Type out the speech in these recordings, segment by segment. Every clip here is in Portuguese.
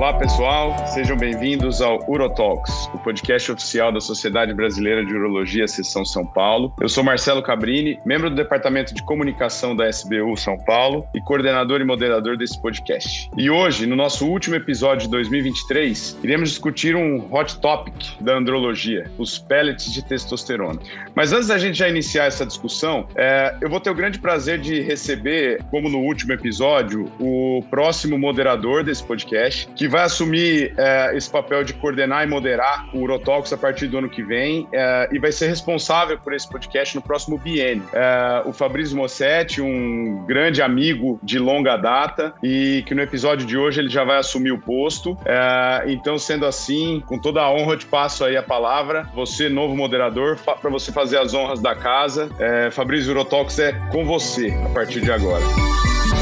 Olá, pessoal. Sejam bem-vindos ao UroTalks, o podcast oficial da Sociedade Brasileira de Urologia, Seção São Paulo. Eu sou Marcelo Cabrini, membro do Departamento de Comunicação da SBU São Paulo e coordenador e moderador desse podcast. E hoje, no nosso último episódio de 2023, iremos discutir um hot topic da andrologia, os pellets de testosterona. Mas antes da gente já iniciar essa discussão, é, eu vou ter o grande prazer de receber, como no último episódio, o próximo moderador desse podcast, que vai assumir é, esse papel de coordenar e moderar o Urotalks a partir do ano que vem é, e vai ser responsável por esse podcast no próximo biênio. É, o Fabrício Mossetti, um grande amigo de longa data e que no episódio de hoje ele já vai assumir o posto. É, então, sendo assim, com toda a honra, eu te passo aí a palavra. Você, novo moderador, para você fazer as honras da casa. É, Fabrício Urotalks é com você a partir de agora.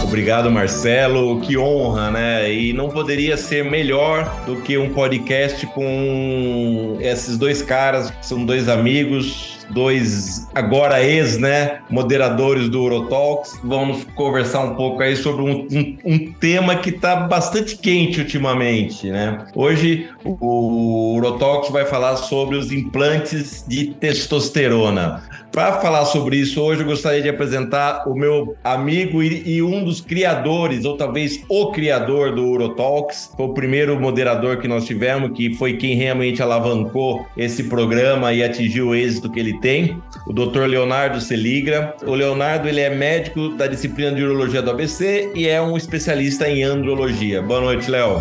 Obrigado, Marcelo. Que honra, né? E não poderia ser melhor do que um podcast com esses dois caras, que são dois amigos, dois agora ex, né, moderadores do Urotalks. Vamos conversar um pouco aí sobre um, um, um tema que está bastante quente ultimamente, né? Hoje o Urotalks vai falar sobre os implantes de testosterona. Para falar sobre isso hoje, eu gostaria de apresentar o meu amigo e, e, um dos criadores, ou talvez o criador do Urotalks. Foi o primeiro moderador que nós tivemos, que foi quem realmente alavancou esse programa e atingiu o êxito que ele tem, o Dr. Leonardo Seligra. O Leonardo ele é médico da disciplina de urologia do ABC e é um especialista em andrologia. Boa noite, Léo.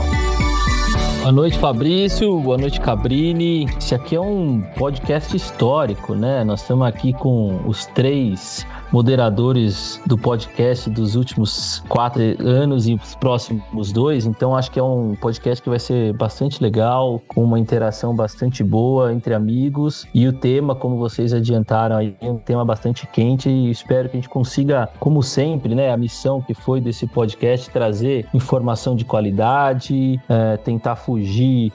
Boa noite, Fabrício. Boa noite, Cabrini. Esse aqui é um podcast histórico, né? Nós estamos aqui com os três moderadores do podcast dos últimos quatro anos e os próximos dois. Então, acho que é um podcast que vai ser bastante legal, com uma interação bastante boa entre amigos. E o tema, como vocês adiantaram aí, é um tema bastante quente e espero que a gente consiga, como sempre, né, a missão que foi desse podcast, trazer informação de qualidade, é, tentar fugir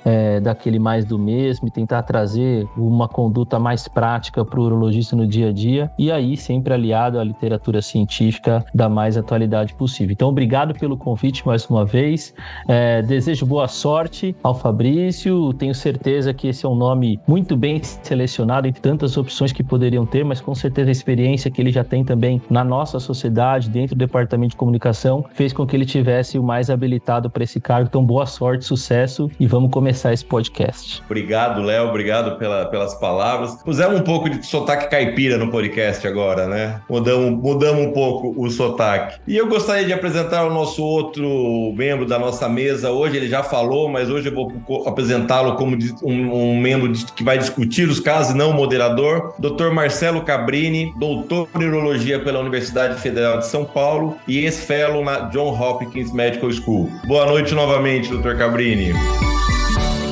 é, daquele mais do mesmo e tentar trazer uma conduta mais prática para o urologista no dia a dia. E aí, sempre aliado à literatura científica da mais atualidade possível. Então, obrigado pelo convite mais uma vez. É, desejo boa sorte ao Fabrício. Tenho certeza que esse é um nome muito bem selecionado entre tantas opções que poderiam ter, mas com certeza a experiência que ele já tem também na nossa sociedade, dentro do departamento de comunicação, fez com que ele tivesse o mais habilitado para esse cargo. Então, boa sorte, sucesso e vamos começar esse podcast. Obrigado, Léo. Obrigado pela, pelas palavras. Pusemos um pouco de sotaque caipira no podcast agora, né? mudamos, mudamos um pouco o sotaque. E eu gostaria de apresentar o nosso outro membro da nossa mesa. Hoje ele já falou, mas hoje eu vou apresentá-lo como um, um membro que vai discutir os casos não o moderador. Dr. Marcelo Cabrini, doutor em urologia pela Universidade Federal de São Paulo e ex-fellow na John Hopkins Medical School. Boa noite novamente, Dr. Cabrini.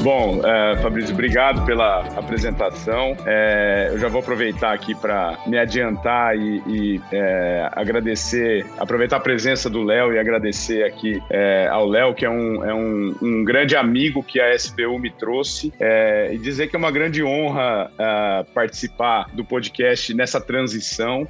Bom, é, Fabrício, obrigado pela apresentação. É, eu já vou aproveitar aqui para me adiantar e, e é, agradecer, aproveitar a presença do Léo e agradecer aqui é, ao Léo, que é, um, é um, um, grande amigo que a SBU me trouxe, é, e dizer que é uma grande honra é, participar do podcast nessa transição.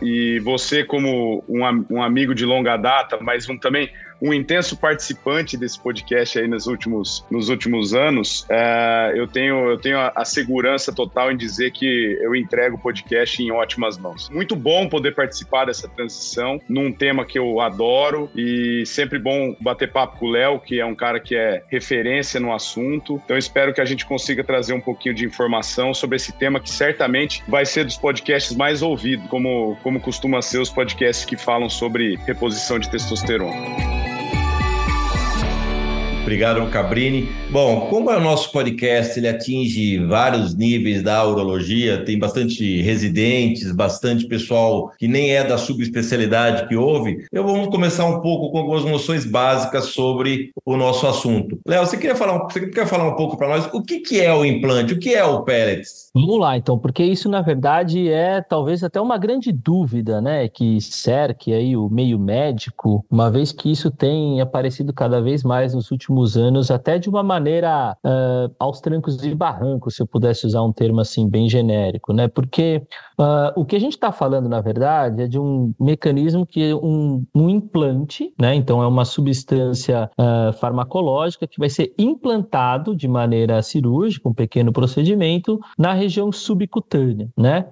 e você, como um, um amigo de longa data, mas um também um intenso participante desse podcast aí nos últimos, nos últimos anos, é, eu tenho, eu tenho a, a, segurança total em dizer que eu entrego o podcast em ótimas mãos. Muito bom poder participar dessa transição num tema que eu adoro e sempre bom bater papo com o Léo, que é um cara que é referência no assunto. Então espero que a gente consiga trazer um pouquinho de informação sobre esse tema que certamente vai ser dos podcasts mais ouvidos, como, como costuma ser os podcasts que falam sobre reposição de testosterona. Obrigado, Cabrini. Bom, como é o nosso podcast, ele atinge vários níveis da urologia, tem bastante residentes, bastante pessoal que nem é da subespecialidade que ouve, eu vou começar um pouco com algumas noções básicas sobre o nosso assunto. Léo, você queria falar, você quer falar um pouco para nós o que, que é o implante, o que é o pellets? Vamos lá, então, porque isso na verdade é talvez até uma grande dúvida, né, que cerque aí o meio médico, uma vez que isso tem aparecido cada vez mais nos últimos últimos anos, até de uma maneira uh, aos trancos e barrancos, se eu pudesse usar um termo assim bem genérico, né? Porque uh, o que a gente está falando, na verdade, é de um mecanismo que é um, um implante, né? Então é uma substância uh, farmacológica que vai ser implantado de maneira cirúrgica, um pequeno procedimento, na região subcutânea, né?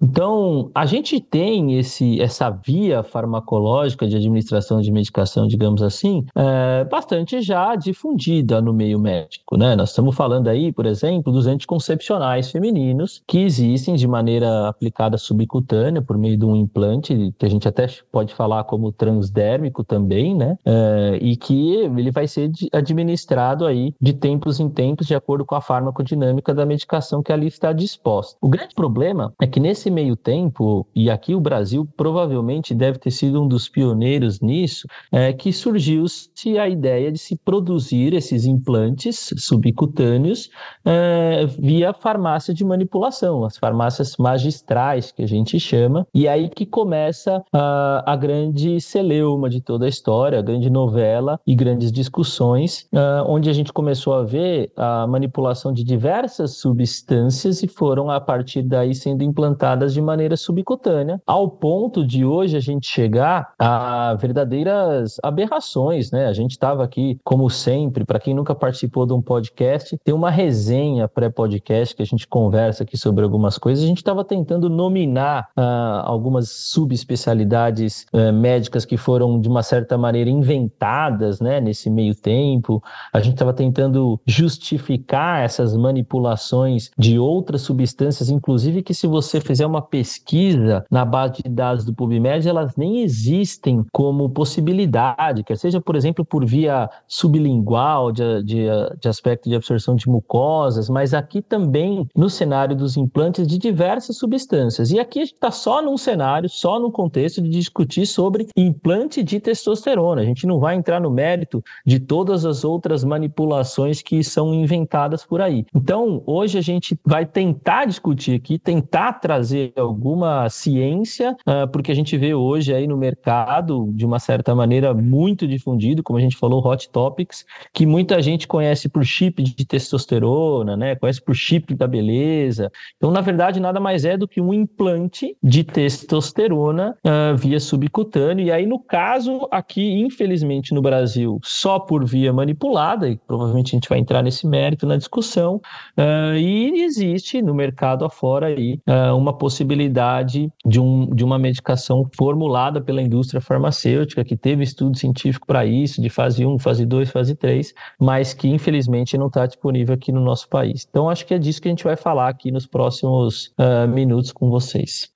Então, a gente tem esse, essa via farmacológica de administração de medicação, digamos assim, é, bastante já difundida no meio médico. Né? Nós estamos falando aí, por exemplo, dos anticoncepcionais femininos que existem de maneira aplicada subcutânea por meio de um implante, que a gente até pode falar como transdérmico também, né? É, e que ele vai ser administrado aí de tempos em tempos de acordo com a farmacodinâmica da medicação que ali está disposta. O grande problema é que nesse meio tempo, e aqui o Brasil provavelmente deve ter sido um dos pioneiros nisso, é que surgiu-se a ideia de se produzir esses implantes subcutâneos é, via farmácia de manipulação, as farmácias magistrais que a gente chama, e aí que começa a, a grande celeuma de toda a história, a grande novela e grandes discussões, uh, onde a gente começou a ver a manipulação de diversas substâncias e foram a partir daí sendo implantadas de maneira subcutânea, ao ponto de hoje a gente chegar a verdadeiras aberrações, né? A gente estava aqui, como sempre, para quem nunca participou de um podcast, tem uma resenha pré-podcast que a gente conversa aqui sobre algumas coisas. A gente estava tentando nominar uh, algumas subespecialidades uh, médicas que foram, de uma certa maneira, inventadas, né? Nesse meio tempo. A gente estava tentando justificar essas manipulações de outras substâncias, inclusive que se você fizer uma pesquisa na base de dados do PubMed, elas nem existem como possibilidade, quer seja, por exemplo, por via sublingual, de, de, de aspecto de absorção de mucosas, mas aqui também no cenário dos implantes de diversas substâncias. E aqui a gente está só num cenário, só num contexto de discutir sobre implante de testosterona. A gente não vai entrar no mérito de todas as outras manipulações que são inventadas por aí. Então, hoje a gente vai tentar discutir aqui, tentar trazer alguma ciência, uh, porque a gente vê hoje aí no mercado, de uma certa maneira, muito difundido, como a gente falou, hot topics, que muita gente conhece por chip de testosterona, né? Conhece por chip da beleza. Então, na verdade, nada mais é do que um implante de testosterona uh, via subcutâneo. E aí, no caso, aqui, infelizmente, no Brasil, só por via manipulada, e provavelmente a gente vai entrar nesse mérito na discussão, uh, e existe no mercado afora aí uh, uma possibilidade de, um, de uma medicação formulada pela indústria farmacêutica, que teve estudo científico para isso, de fase 1, fase 2, fase 3, mas que infelizmente não está disponível aqui no nosso país. Então, acho que é disso que a gente vai falar aqui nos próximos uh, minutos com vocês.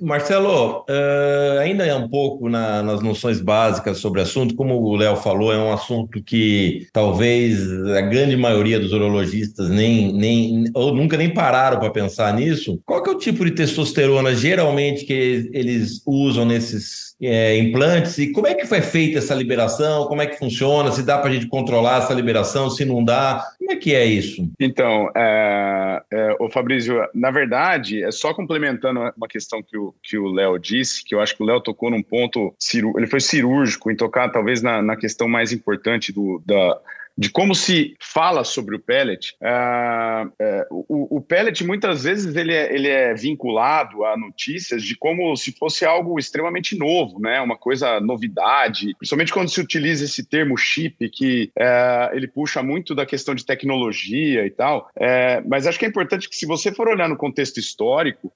Marcelo, uh, ainda é um pouco na, nas noções básicas sobre o assunto, como o Léo falou, é um assunto que talvez a grande maioria dos urologistas nem, nem ou nunca nem pararam para pensar nisso. Qual que é o tipo de testosterona geralmente que eles usam nesses é, implantes e como é que foi feita essa liberação? Como é que funciona? Se dá para a gente controlar essa liberação? Se não dá? Como é que é isso? Então, é, é, o Fabrício, na verdade, é só complementando uma questão que o que o Léo disse, que eu acho que o Léo tocou num ponto, ele foi cirúrgico em tocar talvez na, na questão mais importante do, da, de como se fala sobre o pellet, uh, uh, o, o, pellet muitas vezes ele é, ele é vinculado a notícias de como se fosse algo extremamente novo, né? Uma coisa novidade, principalmente quando se utiliza esse termo chip que uh, ele puxa muito da questão de tecnologia e tal. mas acho que é importante que se você for olhar no contexto histórico,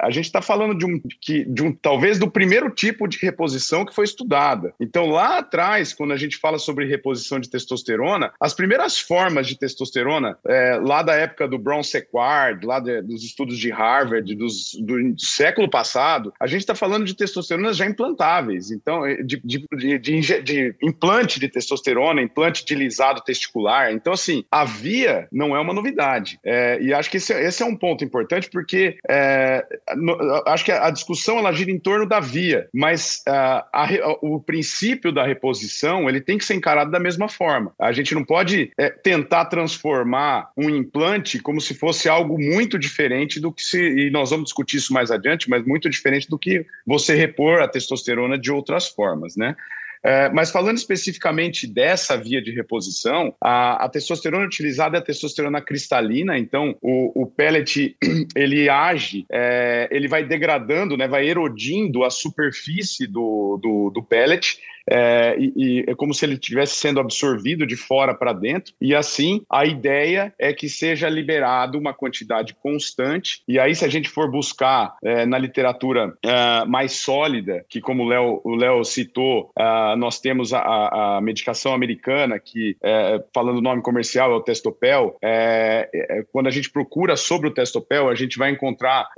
a gente está falando de um, que, de um talvez do primeiro tipo de reposição que foi estudada. Então lá atrás, quando a gente fala sobre reposição de testosterona testosterona, as primeiras formas de testosterona, é, lá da época do Brown Sequard, lá de, dos estudos de Harvard, dos, do, século passado, a gente está falando de testosteronas já implantáveis. Então, é, de, de, de, implante de testosterona, implante de lisado testicular. Então, assim, a via não é uma novidade. É, e acho que esse, esse, é um ponto importante, porque é, no, acho que a, discussão ela gira em torno da via, mas uh, a, o princípio da reposição ele tem que ser encarado da mesma forma. A gente não pode é, tentar transformar um implante como se fosse algo muito diferente do que se. E nós vamos discutir isso mais adiante, mas muito diferente do que você repor a testosterona de outras formas, né? É, mas falando especificamente dessa via de reposição, a, a, testosterona utilizada é a testosterona cristalina, então o, o pellet ele age, é, ele vai degradando, né, vai erodindo a superfície do, do, do pellet é, e, e, é como se ele estivesse sendo absorvido de fora para dentro, e assim a ideia é que seja liberado uma quantidade constante, e aí se a gente for buscar é, na literatura é, mais sólida, que como o Léo citou, é, nós temos a, a, medicação americana, que é, falando o nome comercial é o Testopel, quando a gente procura sobre o Testopel, a gente vai encontrar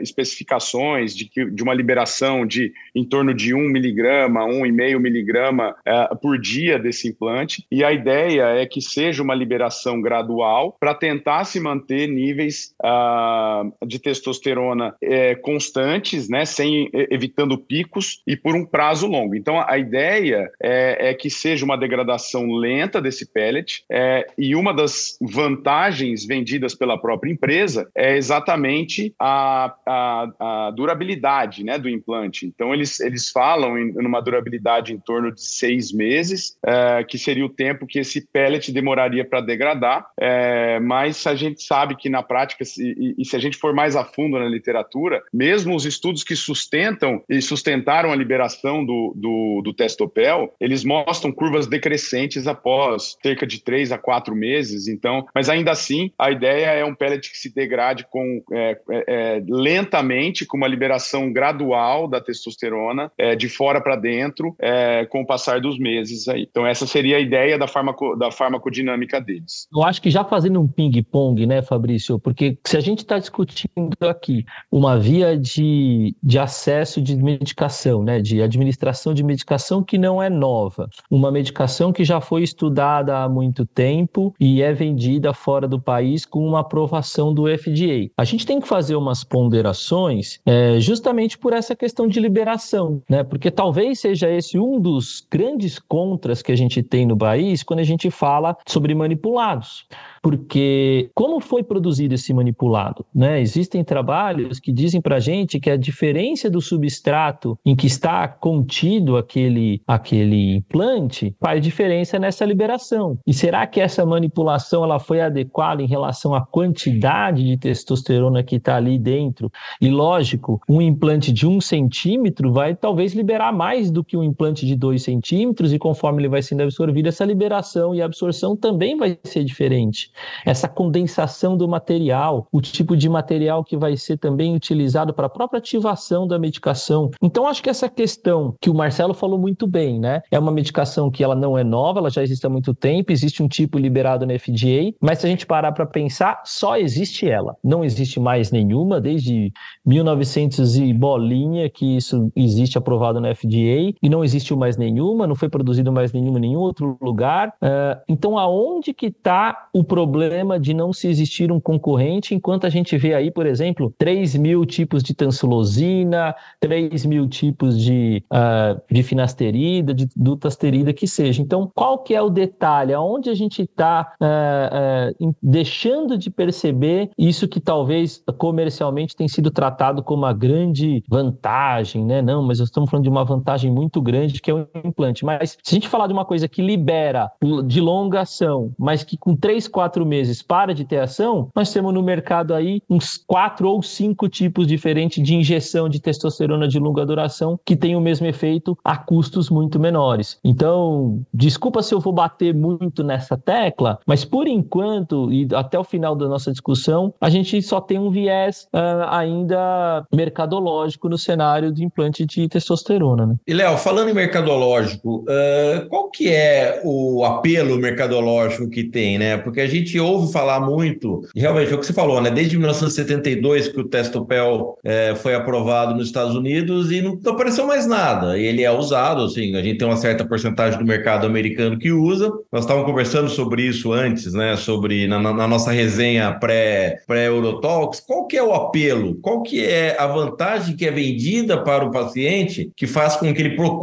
especificações de, que, de uma liberação de em torno de 1 miligrama, 1 1,5 miligrama uh, por dia desse implante, e a ideia é que seja uma liberação gradual para tentar se manter níveis uh, de testosterona uh, constantes, né, sem evitando picos e por um prazo longo. Então, a ideia é, é que seja uma degradação lenta desse pellet, é, e uma das vantagens vendidas pela própria empresa é exatamente a, a, a durabilidade né, do implante. Então, eles, eles falam em numa durabilidade durabilidade em torno de seis meses, é, que seria o tempo que esse pellet demoraria para degradar. É, mas a gente sabe que na prática, e, e, se a gente for mais a fundo na literatura, mesmo os estudos que sustentam e sustentaram a liberação do, do, do testopel, eles mostram curvas decrescentes após cerca de três a quatro meses. Então, mas ainda assim, a ideia é um pellet que se degrade com é, é, é lentamente, com uma liberação gradual da testosterona é, de fora para dentro é, com o passar dos meses aí. Então essa seria a ideia da, farmaco, da farmacodinâmica deles. Eu acho que já fazendo um ping-pong, né, Fabrício? Porque se a gente está discutindo aqui uma via de, de acesso de medicação, né, de administração de medicação que não é nova, uma medicação que já foi estudada há muito tempo e é vendida fora do país com uma aprovação do FDA. A gente tem que fazer umas ponderações é, justamente por essa questão de liberação, né? Porque talvez seja esse um dos grandes contras que a gente tem no país quando a gente fala sobre manipulados porque como foi produzido esse manipulado? Né? Existem trabalhos que dizem para a gente que a diferença do substrato em que está contido aquele, aquele implante faz diferença nessa liberação. E será que essa manipulação ela foi adequada em relação à quantidade de testosterona que está ali dentro? E lógico, um implante de um centímetro vai talvez liberar mais do que um implante de dois centímetros, e conforme ele vai sendo absorvido, essa liberação e absorção também vai ser diferente essa condensação do material, o tipo de material que vai ser também utilizado para a própria ativação da medicação. Então, acho que essa questão que o Marcelo falou muito bem, né? É uma medicação que ela não é nova, ela já existe há muito tempo, existe um tipo liberado na FDA, mas se a gente parar para pensar, só existe ela. Não existe mais nenhuma, desde 1900 e bolinha que isso existe aprovado na FDA, e não existiu mais nenhuma, não foi produzido mais nenhuma em nenhum outro lugar. Uh, então, aonde que está o problema? de não se existir um concorrente, enquanto a gente vê aí, por exemplo, 3 mil tipos de tansulosina, 3 mil tipos de, uh, de finasterida, de dutasterida, que seja. Então, qual que é o detalhe? Aonde a gente está uh, ah, deixando de perceber isso que talvez comercialmente tem sido tratado como uma grande vantagem, né? Não, mas estamos falando de uma vantagem muito grande que é o implante. Mas se a gente falar de uma coisa que libera de longa ação, mas que com 3, 4 quatro meses para de ter ação, nós temos no mercado aí uns quatro ou cinco tipos diferentes de injeção de testosterona de longa duração que tem o mesmo efeito a custos muito menores. Então, desculpa se eu vou bater muito nessa tecla, mas por enquanto e até o final da nossa discussão, a gente só tem um viés uh, ainda mercadológico no cenário de implante de testosterona. Né? E Léo, falando em mercadológico, uh, qual que é o apelo mercadológico que tem, né? Porque a gente ouve falar muito, realmente é o que você falou, né? Desde 1972 que o Testopel é, foi aprovado nos Estados Unidos e não, apareceu mais nada. Ele é usado, assim, a gente tem uma certa porcentagem do mercado americano que usa. Nós estávamos conversando sobre isso antes, né? Sobre na, na nossa resenha pré pré-Eurotalks. Qual que é o apelo? Qual que é a vantagem que é vendida para o paciente que faz com que ele procure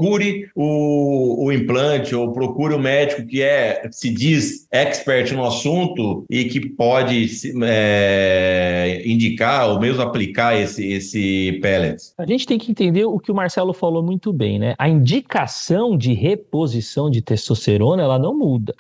o, o implante ou procure o médico que é se diz expert no assunto assunto e que pode é, indicar ou mesmo aplicar esse, esse pellet? A gente tem que entender o que o Marcelo falou muito bem, né? A indicação de reposição de testosterona ela não muda.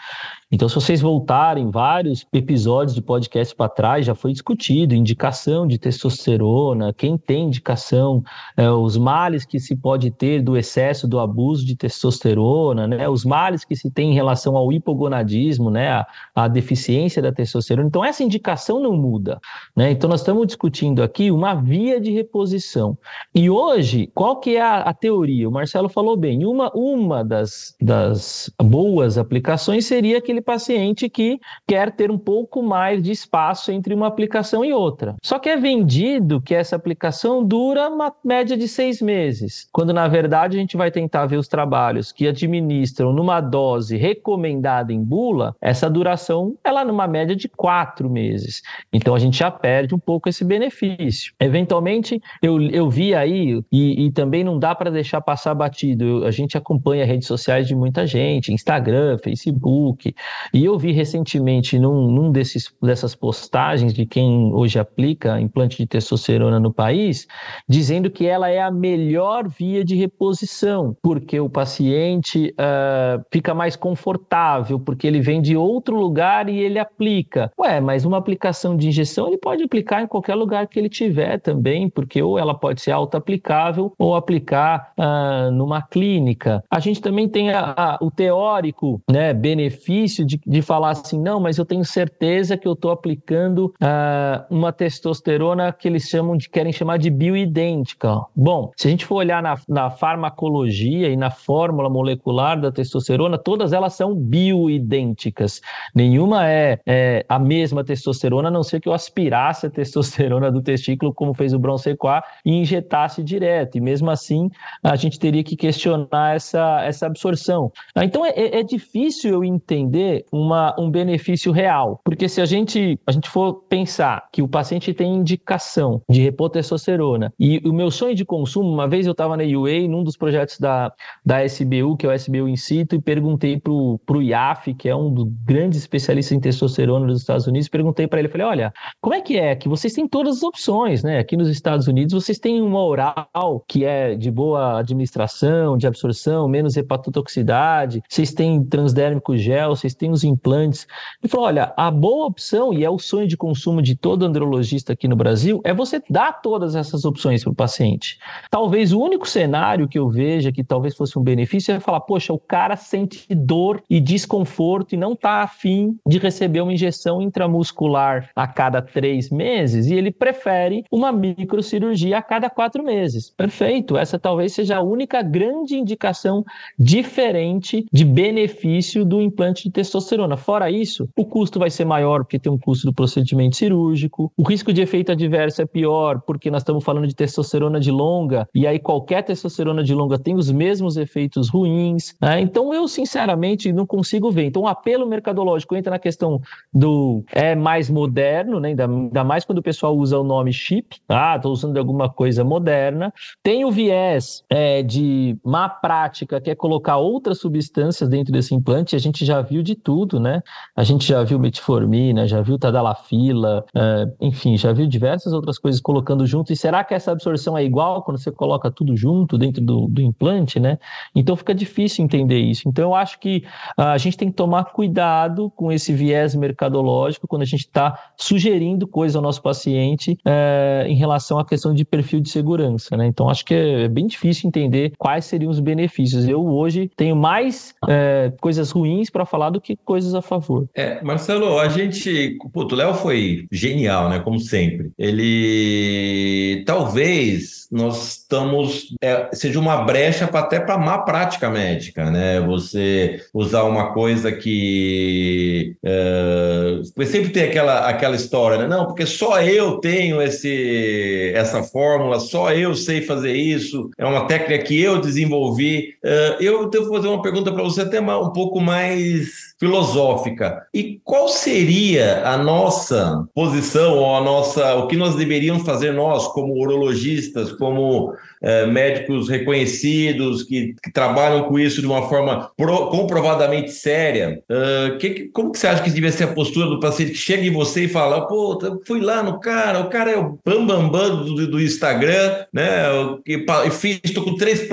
Então, se vocês voltarem vários episódios de podcast para trás, já foi discutido indicação de testosterona, quem tem indicação, é, os males que se pode ter do excesso, do abuso de testosterona, né, os males que se tem em relação ao hipogonadismo, né, a, a deficiência da testosterona. Então, essa indicação não muda. Né? Então, nós estamos discutindo aqui uma via de reposição. E hoje, qual que é a, a teoria? O Marcelo falou bem, uma, uma das, das boas aplicações seria aquele paciente que quer ter um pouco mais de espaço entre uma aplicação e outra. Só que é vendido que essa aplicação dura uma média de seis meses, quando na verdade a gente vai tentar ver os trabalhos que administram numa dose recomendada em bula, essa duração é lá numa média de quatro meses. Então a gente já perde um pouco esse benefício. Eventualmente, eu, eu vi aí, e, e também não dá para deixar passar batido, eu, a gente acompanha redes sociais de muita gente, Instagram, Facebook, e eu vi recentemente num, num desses, dessas postagens de quem hoje aplica implante de testosterona no país, dizendo que ela é a melhor via de reposição, porque o paciente uh, fica mais confortável, porque ele vem de outro lugar e ele aplica. Ué, mas uma aplicação de injeção ele pode aplicar em qualquer lugar que ele tiver também, porque ou ela pode ser auto-aplicável ou aplicar uh, numa clínica. A gente também tem a, a, o teórico né, benefício de, de falar assim, não, mas eu tenho certeza que eu estou aplicando uh, uma testosterona que eles chamam de, querem chamar de bioidêntica. Bom, se a gente for olhar na, na farmacologia e na fórmula molecular da testosterona, todas elas são bioidênticas. Nenhuma é, é a mesma testosterona, a não ser que eu aspirasse a testosterona do testículo, como fez o Bronsequar, e injetasse direto. E mesmo assim, a gente teria que questionar essa, essa absorção. Então, é, é, é difícil eu entender uma, um benefício real. Porque se a gente, a gente for pensar que o paciente tem indicação de repor testosterona e o meu sonho de consumo, uma vez eu estava na UA, num dos projetos da, da SBU, que é o SBU in situ, e perguntei para o IAF, que é um dos grandes especialistas em testosterona dos Estados Unidos, perguntei para ele, falei, olha, como é que é que vocês têm todas as opções, né? Aqui nos Estados Unidos vocês têm uma oral que é de boa administração, de absorção, menos hepatotoxicidade, vocês têm transdérmico gel, vocês têm tem os implantes. Ele falou: olha, a boa opção, e é o sonho de consumo de todo andrologista aqui no Brasil, é você dar todas essas opções para o paciente. Talvez o único cenário que eu veja que talvez fosse um benefício é falar: poxa, o cara sente dor e desconforto e não está afim de receber uma injeção intramuscular a cada três meses e ele prefere uma microcirurgia a cada quatro meses. Perfeito, essa talvez seja a única grande indicação diferente de benefício do implante de testosterona. Fora isso, o custo vai ser maior porque tem um custo do procedimento cirúrgico, o risco de efeito adverso é pior porque nós estamos falando de testosterona de longa e aí qualquer testosterona de longa tem os mesmos efeitos ruins. Né? Então eu sinceramente não consigo ver. Então o apelo mercadológico entra na questão do é mais moderno, né? ainda, ainda mais quando o pessoal usa o nome chip. Ah, estou usando alguma coisa moderna. Tem o viés é, de má prática que é colocar outras substâncias dentro desse implante. A gente já viu de tudo, né? A gente já viu metformina, já viu tadalafila, uh, enfim, já viu diversas outras coisas colocando junto. E será que essa absorção é igual quando você coloca tudo junto dentro do, do implante, né? Então fica difícil entender isso. Então eu acho que uh, a gente tem que tomar cuidado com esse viés mercadológico quando a gente está sugerindo coisa ao nosso paciente uh, em relação à questão de perfil de segurança, né? Então acho que é, é bem difícil entender quais seriam os benefícios. Eu hoje tenho mais eh, coisas ruins para falar do que coisas a favor. É, Marcelo, a gente. Puto, o Léo foi genial, né? Como sempre. Ele. Talvez nós estamos. É, seja uma brecha pra, até para má prática médica, né? Você usar uma coisa que. É, sempre tem aquela, aquela história, né? Não, porque só eu tenho esse, essa fórmula, só eu sei fazer isso, é uma técnica que eu desenvolvi. É, eu devo fazer uma pergunta para você até um pouco mais filosófica. E qual seria a nossa posição ou a nossa, o que nós deveríamos fazer nós como urologistas, como é, médicos reconhecidos que, que, trabalham com isso de uma forma pro, comprovadamente séria. Uh, que, como que você acha que devia ser a postura do paciente que chega em você e fala, pô, fui lá no cara, o cara é o bambambam bam, bam do, do, Instagram, né? E, fiz, estou com três,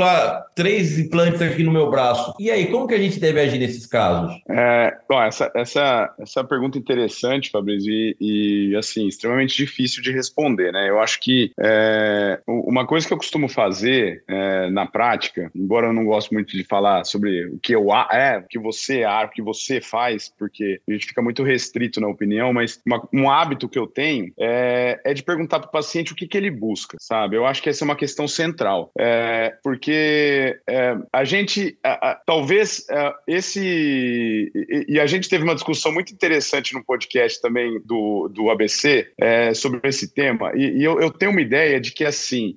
três implantes aqui no meu braço. E aí, como que a gente deve agir nesses casos? É, bom, essa, essa, essa pergunta interessante, Fabrício, e, e, assim, extremamente difícil de responder, né? Eu acho que é, uma coisa que eu costumo fazer é, na prática, embora eu não goste muito de falar sobre o que eu é, o que você é, o que você faz, porque a gente fica muito restrito na opinião, mas uma, um hábito que eu tenho é, é de perguntar para o paciente o que, que ele busca, sabe? Eu acho que essa é uma questão central, é, porque é, a gente, talvez é, esse e, e, a gente teve uma discussão muito interessante no podcast também do, do ABC é, sobre esse tema, e, e eu, eu, tenho uma ideia de que assim,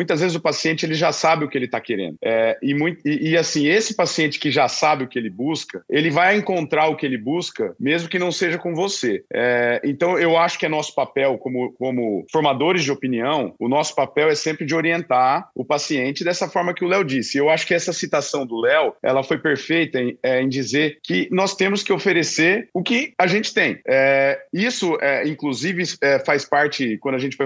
muitas vezes o paciente ele já sabe o que ele está querendo, e, muito, e, e assim esse paciente que já sabe o que ele busca, ele vai encontrar o que ele busca, mesmo que não seja com você. É, então, eu acho que é nosso papel, como, como formadores de opinião, o nosso papel é sempre de orientar o paciente dessa forma que o Léo disse. Eu acho que essa citação do Léo, ela foi perfeita em, é, em, dizer que nós temos que oferecer o que a gente tem. É, isso, é, inclusive, é, faz parte, quando a gente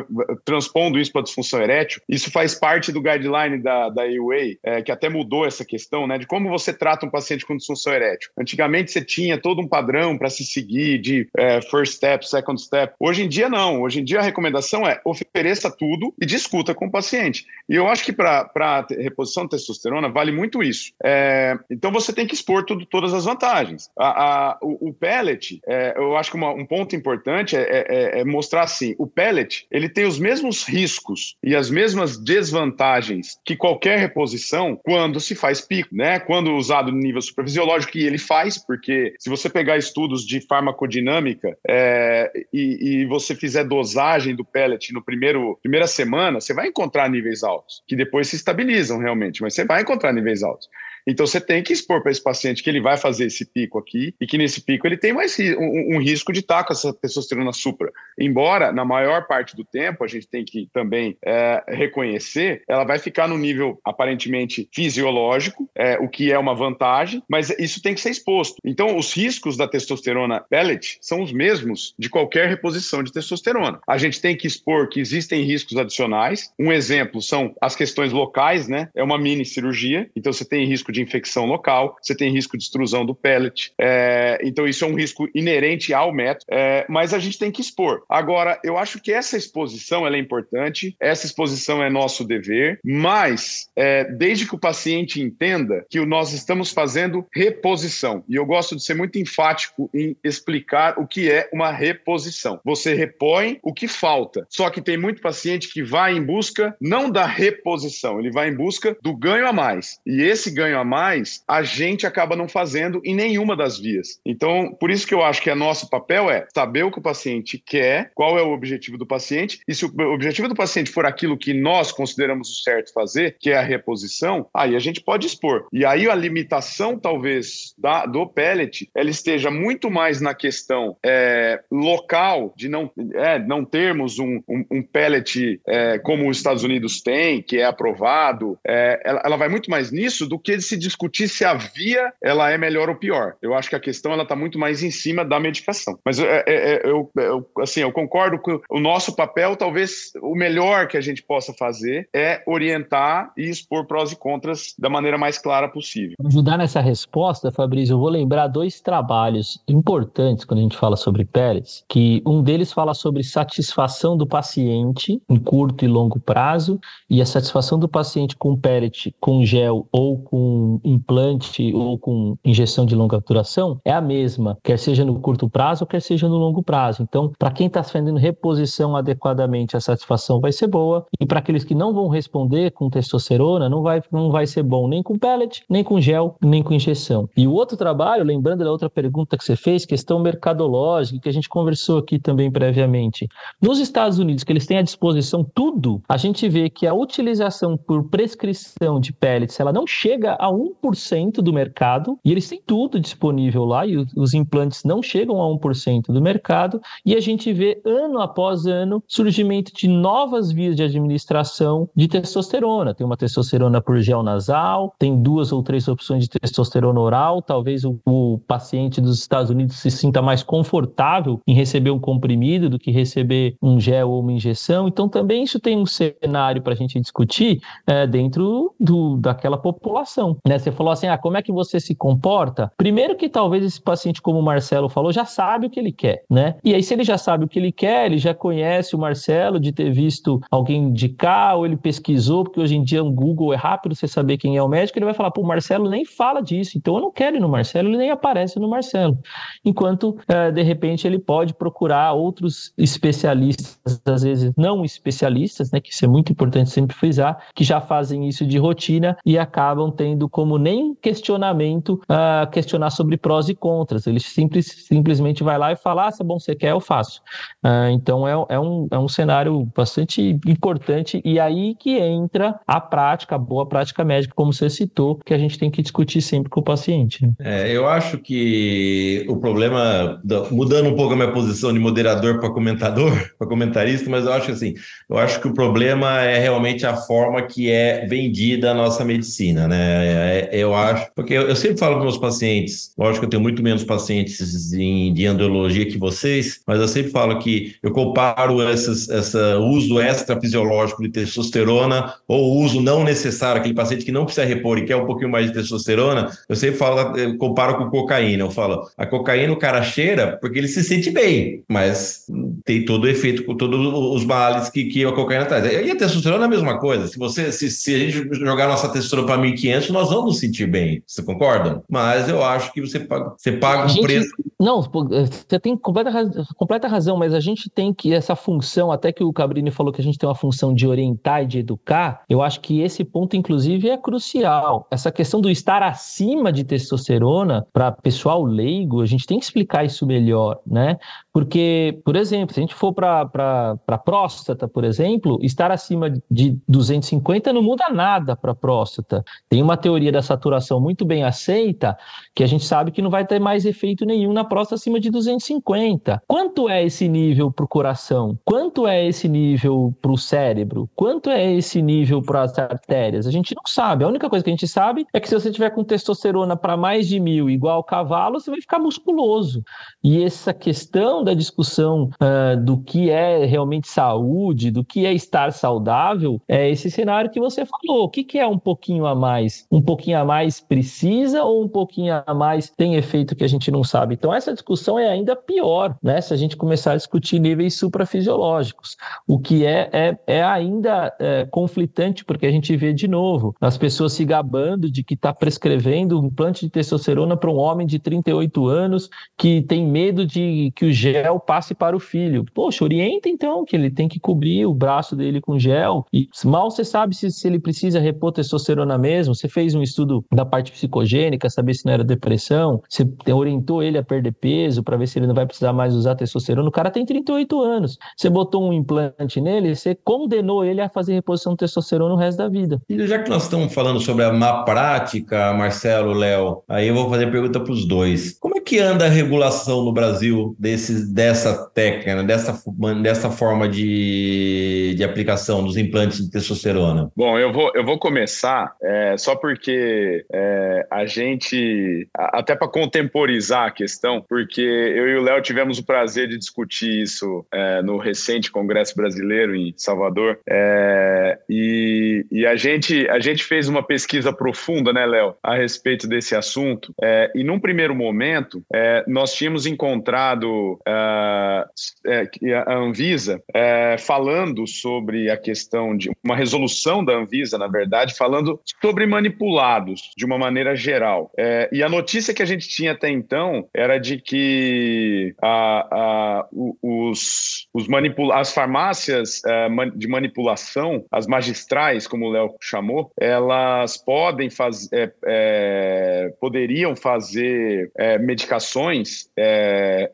transpondo isso para a disfunção erétil, isso faz parte do guideline da, da AUA, é, que até mudou essa questão, né, de como você trata um paciente com disfunção erétil. Antigamente você tinha todo um padrão para se seguir de é, first step, second step. Hoje em dia não. Hoje em dia a recomendação é ofereça tudo e discuta com o paciente. E eu acho que para reposição de testosterona vale muito isso. É, então você tem que expor tudo, todas as vantagens. A, a, o, o, pellet, é, eu acho que uma, um ponto importante é, é, é, mostrar assim: o pellet ele tem os mesmos riscos e as mesmas desvantagens que qualquer reposição quando se faz pico, né? Quando usado no nível superfisiológico, que ele faz, porque se você pegar estudos de farmacodinâmica é, e, e, você fizer dosagem do pellet no primeiro primeira semana, você vai encontrar níveis altos, que depois se estabilizam realmente, mas você vai encontrar níveis altos. Então você tem que expor para esse paciente que ele vai fazer esse pico aqui e que nesse pico ele tem mais um, um risco de estar com essa testosterona supra. Embora, na maior parte do tempo, a gente tem que também é, reconhecer, ela vai ficar no nível aparentemente fisiológico, é, o que é uma vantagem, mas isso tem que ser exposto. Então, os riscos da testosterona pellet são os mesmos de qualquer reposição de testosterona. A gente tem que expor que existem riscos adicionais. Um exemplo são as questões locais, né? É uma mini cirurgia, então você tem risco de infecção local, você tem risco de extrusão do pellet. É, então, isso é um risco inerente ao método, é, mas a gente tem que expor. Agora, eu acho que essa exposição é importante, essa exposição é nosso dever, mas é, desde que o paciente entenda que nós estamos fazendo reposição. E eu gosto de ser muito enfático em explicar o que é uma reposição. Você repõe o que falta. Só que tem muito paciente que vai em busca não da reposição, ele vai em busca do ganho a mais. E esse ganho a mais, a gente acaba não fazendo em nenhuma das vias. Então, por isso que eu acho que é nosso papel é saber o que o paciente quer, qual é o objetivo do paciente, e se o objetivo do paciente for aquilo que nós consideramos o certo fazer, que é a reposição, aí a gente pode expor. E aí a limitação, talvez, da, do pellet, ela esteja muito mais na questão é, local, de não, é, não termos um, um, um pellet é, como os Estados Unidos têm, que é aprovado, é, ela, ela vai muito mais nisso do que se discutir se a via ela é melhor ou pior. Eu acho que a questão ela está muito mais em cima da medicação. Mas é, é, é, eu, eu, assim, eu concordo com o nosso papel, talvez o melhor que a gente possa fazer é orientar e expor prós e contras da maneira mais clara possível. Para ajudar nessa resposta, Fabrício, eu vou lembrar dois trabalhos importantes quando a gente fala sobre pellets, que um deles fala sobre satisfação do paciente em curto e longo prazo e a satisfação do paciente com pellet, com gel ou com implante ou com injeção de longa duração é a mesma, quer seja no curto prazo, quer seja no longo prazo. Então, para quem está fazendo reposição adequadamente, a satisfação vai ser boa. E para aqueles que não vão responder com testosterona, não vai, não vai ser bom nem com pellet, nem com gel, nem com injeção. E o outro trabalho, lembrando da outra pergunta que você fez, questão mercadológica, que a gente conversou aqui também previamente. Nos Estados Unidos, que eles têm à disposição tudo, a gente vê que a utilização por prescrição de pellets, ela não chega ao 1% do mercado e eles têm tudo disponível lá e os implantes não chegam a 1% do mercado e a gente vê ano após ano surgimento de novas vias de administração de testosterona. Tem uma testosterona por gel nasal, tem duas ou três opções de testosterona oral, talvez o, o paciente dos Estados Unidos se sinta mais confortável em receber um comprimido do que receber um gel ou uma injeção. Então também isso tem um cenário para a gente discutir é, dentro do, daquela população. Né? Você falou assim, ah, como é que você se comporta? Primeiro que talvez esse paciente, como o Marcelo falou, já sabe o que ele quer, né? E aí se ele já sabe o que ele quer, ele já conhece o Marcelo de ter visto alguém indicar ou ele pesquisou, porque hoje em dia o Google é rápido você saber quem é o médico, ele vai falar, pô, o Marcelo nem fala disso, então eu não quero ir no Marcelo, ele nem aparece no Marcelo. Enquanto, é, de repente, ele pode procurar outros especialistas, às vezes não especialistas, né, que isso é muito importante sempre frisar, que já fazem isso de rotina e acabam tendo como nem questionamento uh, questionar sobre prós e contras. Ele simples, simplesmente vai lá e fala, ah, se é bom você quer, eu faço. Uh, então, é, é, um, é um cenário bastante importante e aí que entra a prática, a boa prática médica, como você citou, que a gente tem que discutir sempre com o paciente. Né? É, eu acho que o problema, mudando um pouco a minha posição de moderador para comentador, para comentarista, mas eu acho assim, eu acho que o problema é realmente a forma que é vendida a nossa medicina, né? É, eu acho, porque eu, eu sempre falo para meus pacientes, lógico que eu tenho muito menos pacientes em, de andrologia que vocês, mas eu sempre falo que eu comparo esses, essa uso extrafisiológico de testosterona ou uso não necessário, aquele paciente que não precisa repor e quer um pouquinho mais de testosterona, eu sempre falo, eu comparo com cocaína. Eu falo, a cocaína o cara cheira porque ele se sente bem, mas tem todo o efeito, com todos os males que, que a cocaína traz. E a testosterona é a mesma coisa. Se você, se, se a gente jogar nossa testosterona para 1.500, nós vamos nos sentir bem. Você concorda? Mas eu acho que você paga, você paga um gente, preço. Não, você tem completa, completa razão, mas a gente tem que essa função, até que o Cabrini falou que a gente tem uma função de orientar e de educar, eu acho que esse ponto, inclusive, é crucial. Essa questão do estar acima de testosterona, para pessoal leigo, a gente tem que explicar isso melhor, né? Porque, por exemplo, se a gente for para a próstata, por exemplo, estar acima de 250 não muda nada para a próstata. Tem uma teoria da saturação muito bem aceita que a gente sabe que não vai ter mais efeito nenhum na próstata acima de 250. Quanto é esse nível para o coração? Quanto é esse nível para o cérebro? Quanto é esse nível para as artérias? A gente não sabe. A única coisa que a gente sabe é que se você tiver com testosterona para mais de mil igual cavalo, você vai ficar musculoso. E essa questão da discussão uh, do que é realmente saúde, do que é estar saudável, é esse cenário que você falou. O que, que é um pouquinho a mais? Um pouquinho a mais precisa ou um pouquinho a mais tem efeito que a gente não sabe? Então, essa discussão é ainda pior, né? Se a gente começar a discutir níveis suprafisiológicos, o que é, é, é ainda é, conflitante, porque a gente vê de novo as pessoas se gabando de que está prescrevendo um implante de testosterona para um homem de 38 anos que tem medo de que o gel passe para o filho. Poxa, orienta então que ele tem que cobrir o braço dele com gel. E mal você sabe se, se ele precisa repor testosterona mesmo. Você fez um estudo da parte psicogênica, saber se não era depressão. Você orientou ele a perder peso para ver se ele não vai precisar mais usar testosterona. O cara tem 38 anos. Você botou um implante nele, você condenou ele a fazer reposição de testosterona o resto da vida. E já que nós estamos falando sobre a má prática, Marcelo, Léo, aí eu vou fazer pergunta para os dois. Como é que anda a regulação no Brasil desses, dessa técnica, né? dessa, dessa forma de, de aplicação dos implantes de testosterona? Bom, eu vou, eu vou começar é, só porque é, a gente, até para contemporizar a questão, porque eu e o Léo tivemos o prazer de discutir isso é, no recente Congresso Brasileiro em Salvador, é, e, e a, gente, a gente fez uma pesquisa profunda, né, Léo, a respeito desse assunto, é, e num primeiro momento, é, nós tínhamos encontrado a Anvisa é, falando sobre a questão de uma resolução da Anvisa, na verdade, falando sobre manipulados de uma maneira geral. É, e a notícia que a gente tinha até então era de que a, a, os, os manipula as farmácias é, de manipulação, as magistrais, como o Léo chamou, elas podem fazer, é, é, poderiam fazer é, medicações medicações é,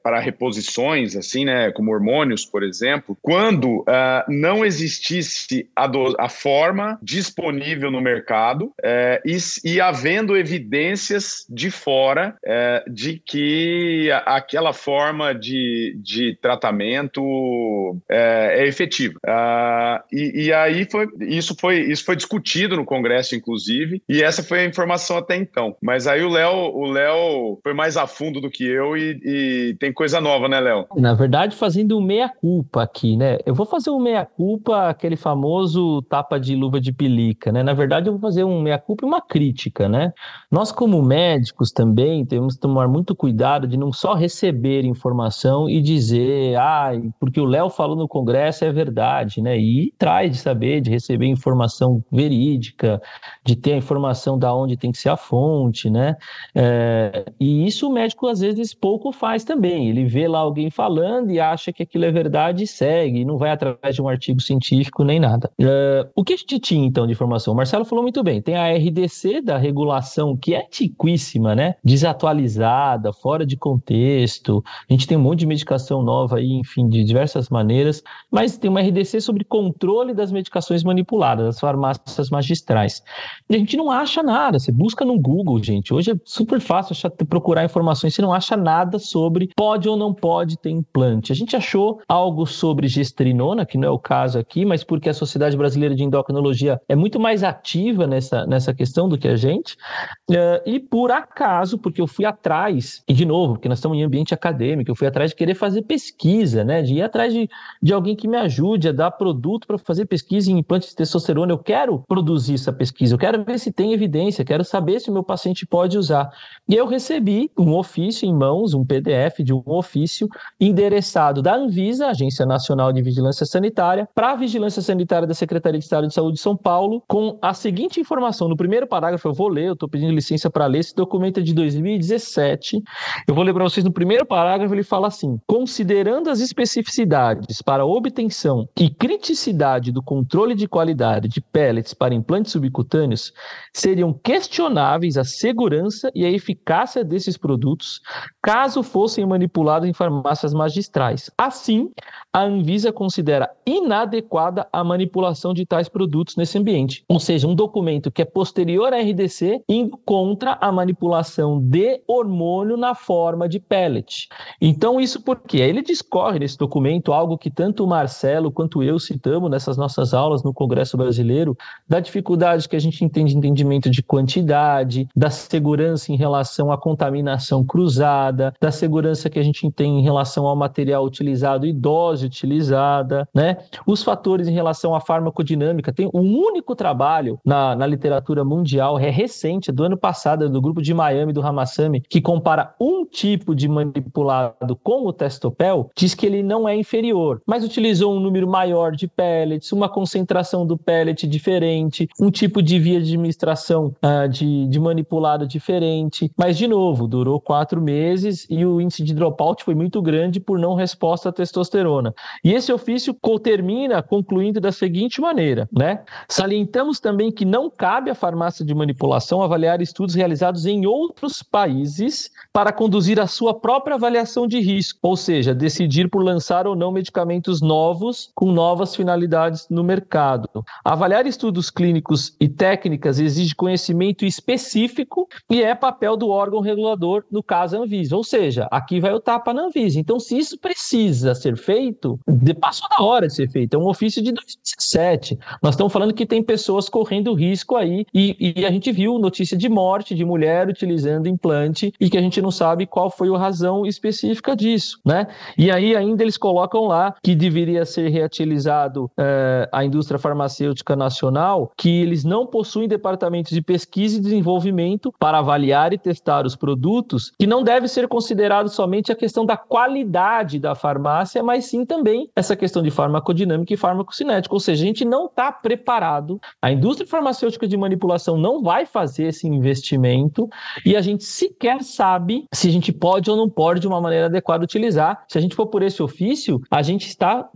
assim, né, como hormônios, por exemplo, quando uh, não existisse a, do, a, forma disponível no mercado é, e, e, havendo evidências de fora é, de que aquela forma de, de tratamento é, é efetiva. Uh, e, e, aí foi isso foi isso foi discutido no Congresso, inclusive, e essa foi a informação até então. Mas aí o Léo o Léo foi mais a fundo do que eu e, e tem coisa nova, né, Léo? Na verdade, fazendo um meia-culpa aqui, né? Eu vou fazer um meia-culpa, aquele famoso tapa de luva de pelica, né? Na verdade, eu vou fazer um meia-culpa e uma crítica, né? Nós, como médicos, também temos que tomar muito cuidado de não só receber informação e dizer, ah, porque o Léo falou no Congresso é verdade, né? E traz de saber, de receber informação verídica, de ter a informação da onde tem que ser a fonte, né? É, e isso o médico às vezes pouco faz também. Ele vê lá alguém falando e acha que aquilo é verdade e segue, não vai atrás de um artigo científico nem nada. É, o que a gente tinha então de informação? O Marcelo falou muito bem. Tem a RDC da regulação, que é antiquíssima, né? Desatualizada, fora de contexto. A gente tem um monte de medicação nova aí, enfim, de diversas maneiras, mas tem uma RDC sobre controle das medicações manipuladas, das farmácias magistrais. E a gente não acha nada. Você busca no Google, gente. Hoje é super fácil achar, procurar informações, você não acha nada sobre pode ou não pode ter implante. A gente achou algo sobre gestrinona, que não é o caso aqui, mas porque a Sociedade Brasileira de Endocrinologia é muito mais ativa nessa, nessa questão do que a gente. Uh, e por acaso, porque eu fui atrás, e de novo, porque nós estamos em ambiente acadêmico, eu fui atrás de querer fazer pesquisa, né? De ir atrás de, de alguém que me ajude a dar produto para fazer pesquisa em implantes de testosterona. Eu quero produzir essa pesquisa, eu quero ver se tem evidência, quero saber se o meu paciente pode usar. E eu recebi um ofício em mãos, um PDF de um ofício endereçado da Anvisa, Agência Nacional de Vigilância Sanitária, para a Vigilância Sanitária da Secretaria de Estado de Saúde de São Paulo, com a seguinte informação. No primeiro parágrafo, eu vou ler, eu estou pedindo licença para ler, esse documento é de 2017. Eu vou ler para vocês no primeiro parágrafo, ele fala assim: considerando as especificidades para obtenção e criticidade do controle de qualidade de pellets para implantes subcutâneos, seriam questionáveis a segurança e a eficácia desses produtos caso fossem manipulados em farmácias magistrais. Assim, a Anvisa considera inadequada a manipulação de tais produtos nesse ambiente. Ou seja, um documento que é posterior à RDC encontra a manipulação de hormônio na forma de pellet. Então, isso porque ele discorre nesse documento algo que tanto o Marcelo quanto eu citamos nessas nossas aulas no Congresso Brasileiro, da dificuldade que a gente entende entendimento de quantidade, da segurança em relação à contaminação cruzada, da segurança que a gente tem em relação ao material utilizado e dose utilizada, né? Os fatores em relação à farmacodinâmica. Tem um único trabalho na, na literatura mundial, é recente, do ano passado, do grupo de Miami, do Ramassami, que compara um tipo de manipulado com o testopel, diz que ele não é inferior, mas utilizou um número maior de pellets, uma concentração do pellet diferente, um tipo de via de administração uh, de, de manipulado diferente. Mas, de novo, durou quatro meses e o índice de dropout foi muito grande por não resposta à testosterona. E esse ofício termina concluindo da seguinte maneira, né? Salientamos também que não cabe à farmácia de manipulação avaliar estudos realizados em outros países para conduzir a sua própria avaliação de risco, ou seja, decidir por lançar ou não medicamentos novos com novas finalidades no mercado. Avaliar estudos clínicos e técnicas exige conhecimento específico e é papel do órgão regulador, no caso a Anvisa. Ou seja, aqui vai o tapa na Anvisa. Então, se isso precisa ser feito, passou da hora de ser feito. É um ofício de 2017. Nós estamos falando que tem pessoas correndo risco aí e, e a gente viu notícia de morte de mulher utilizando implante e que a gente não sabe qual foi a razão específica disso, né? E aí ainda eles colocam lá que deveria ser reutilizado é, a indústria farmacêutica nacional, que eles não possuem departamentos de pesquisa e desenvolvimento para avaliar e testar os produtos, que não deve ser considerado somente a questão da qualidade da farmácia, mas sim também essa questão de farmacodinâmica e farmacocinética. Ou seja, a gente não está preparado, a indústria farmacêutica de manipulação não vai fazer esse investimento e a gente sequer sabe se a gente pode ou não pode, de uma maneira adequada, utilizar. Se a gente for por esse ofício, a gente está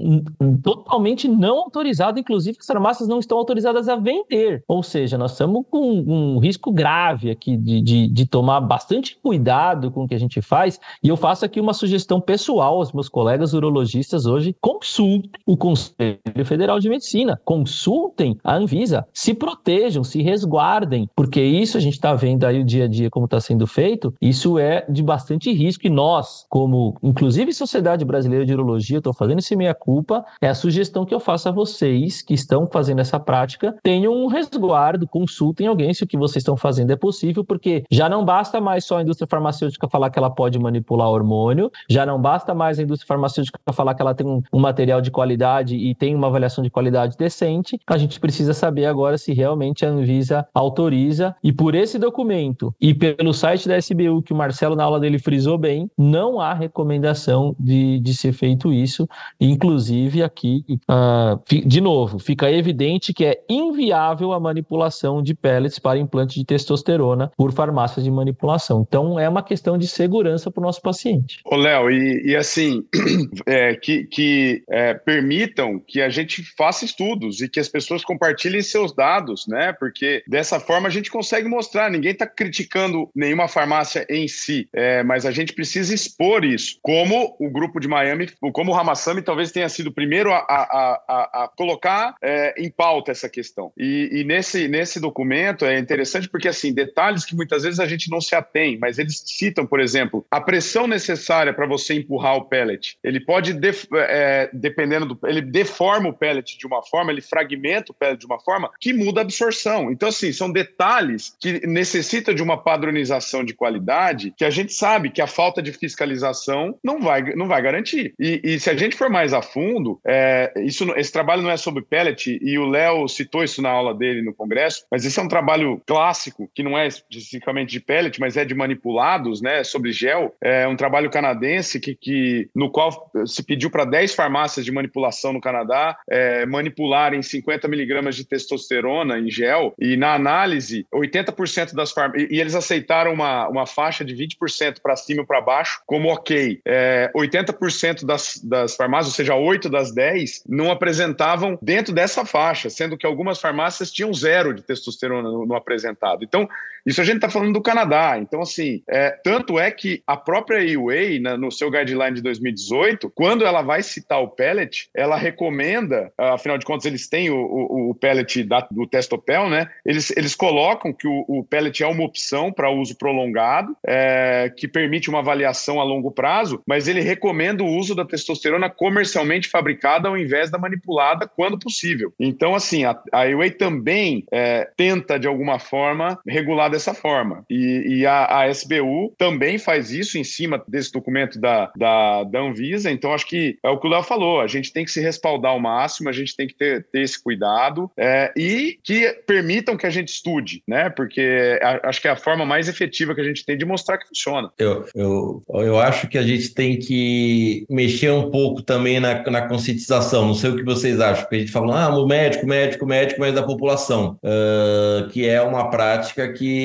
totalmente não autorizado, inclusive as farmácias não estão autorizadas a vender. Ou seja, nós estamos com um risco grave aqui de, de, de tomar bastante cuidado com o que a gente faz. E eu faço aqui uma sugestão pessoal aos meus colegas urologistas hoje: consultem o Conselho Federal de Medicina, consultem a Anvisa, se protejam, se resguardem, porque isso a gente está vendo aí o dia a dia como está sendo feito, isso é de bastante risco. E nós, como inclusive Sociedade Brasileira de Urologia, estou fazendo esse meia-culpa, é a sugestão que eu faço a vocês que estão fazendo essa prática, tenham um resguardo, consultem alguém se o que vocês estão fazendo é possível, porque já não basta mais só a indústria farmacêutica falar que ela pode manipular hormônio, já não basta mais a indústria farmacêutica falar que ela tem um, material de qualidade e tem uma avaliação de qualidade decente, a gente precisa saber agora se realmente a Anvisa autoriza. E por esse documento e pelo site da SBU, que o Marcelo na aula dele frisou bem, não há recomendação de, de ser feito isso. Inclusive, aqui, uh, de novo, fica evidente que é inviável a manipulação de pellets para implante de testosterona por farmácias de manipulação. Então, é uma questão de segurança para o nosso paciente. Ô, Léo, e, e, assim, é, que, que é, permitam que a gente faça estudos e que as pessoas compartilhem seus dados, né? Porque dessa forma a gente consegue mostrar. Ninguém está criticando nenhuma farmácia em si, é, mas a gente precisa expor isso. Como o grupo de Miami, como o Ramassami talvez tenha sido o primeiro a, a, a, a colocar é, em pauta essa questão. E, e, nesse, nesse documento é interessante porque, assim, detalhes que muitas vezes a gente não se atém, mas eles citam, por exemplo, a pressão necessária para você empurrar o pellet. Ele pode, é, dependendo do. Ele deforma o pellet de uma forma, ele fragmenta o pellet de uma forma que muda a absorção. Então, assim, são detalhes que necessitam de uma padronização de qualidade que a gente sabe que a falta de fiscalização não vai, não vai garantir. E, e se a gente for mais a fundo, é, isso, esse trabalho não é sobre pellet, e o Léo citou isso na aula dele no Congresso, mas esse é um trabalho clássico, que não é especificamente de pellet, mas é de manipulados, né, sobre gel. É um trabalho canadense que, que no qual se pediu para 10 farmácias de manipulação no Canadá é, manipularem 50 miligramas de testosterona em gel, e na análise, 80% das farmácias, e eles aceitaram uma, uma faixa de 20% para cima e para baixo como ok. É, 80% das, das farmácias, ou seja, 8 das 10, não apresentavam dentro dessa faixa, sendo que algumas farmácias tinham zero de testosterona no, no apresentado. Então, isso a gente está falando do Canadá. Então, assim, é, tanto é que a própria EUA, na, no seu guideline de 2018, quando ela vai citar o pellet, ela recomenda, afinal de contas, eles têm o, o, o pellet da, do Testopel, né? Eles, eles colocam que o, o pellet é uma opção para uso prolongado, é, que permite uma avaliação a longo prazo, mas ele recomenda o uso da testosterona comercialmente fabricada ao invés da manipulada, quando possível. Então, assim, a, a EUA também é, tenta, de alguma forma, regular dessa forma. E, e a, a, SBU também faz isso em cima desse documento da, da, da Anvisa. Então, acho que é o que o Léo falou: a gente tem que se respaldar ao máximo, a gente tem que ter, ter esse cuidado é, e que permitam que a gente estude, né? Porque a, acho que é a forma mais efetiva que a gente tem de mostrar que funciona. Eu, eu, eu acho que a gente tem que mexer um pouco também na, na conscientização. Não sei o que vocês acham, porque a gente fala, ah, o médico, médico, médico, mas da população, uh, que é uma prática que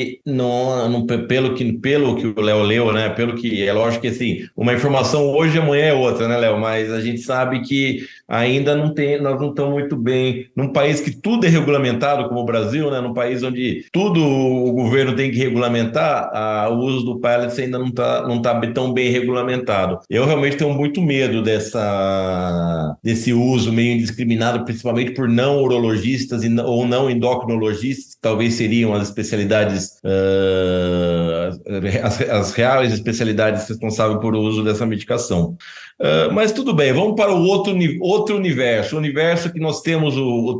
pelo que pelo que o Léo leu, né? Pelo que é lógico que assim, uma informação hoje amanhã é outra, né, Léo? Mas a gente sabe que ainda não tem, nós não estamos muito bem num país que tudo é regulamentado, como o Brasil, né? Num país onde tudo o governo tem que regulamentar, a, o uso do pellets ainda não está não tá tão bem regulamentado. Eu realmente tenho muito medo dessa desse uso meio indiscriminado, principalmente por não urologistas e, ou não endocrinologistas, que talvez seriam as especialidades uh, as, as, reais especialidades responsáveis por uso dessa medicação. Uh, mas tudo bem, vamos para o outro, outro universo, o universo que nós temos o, o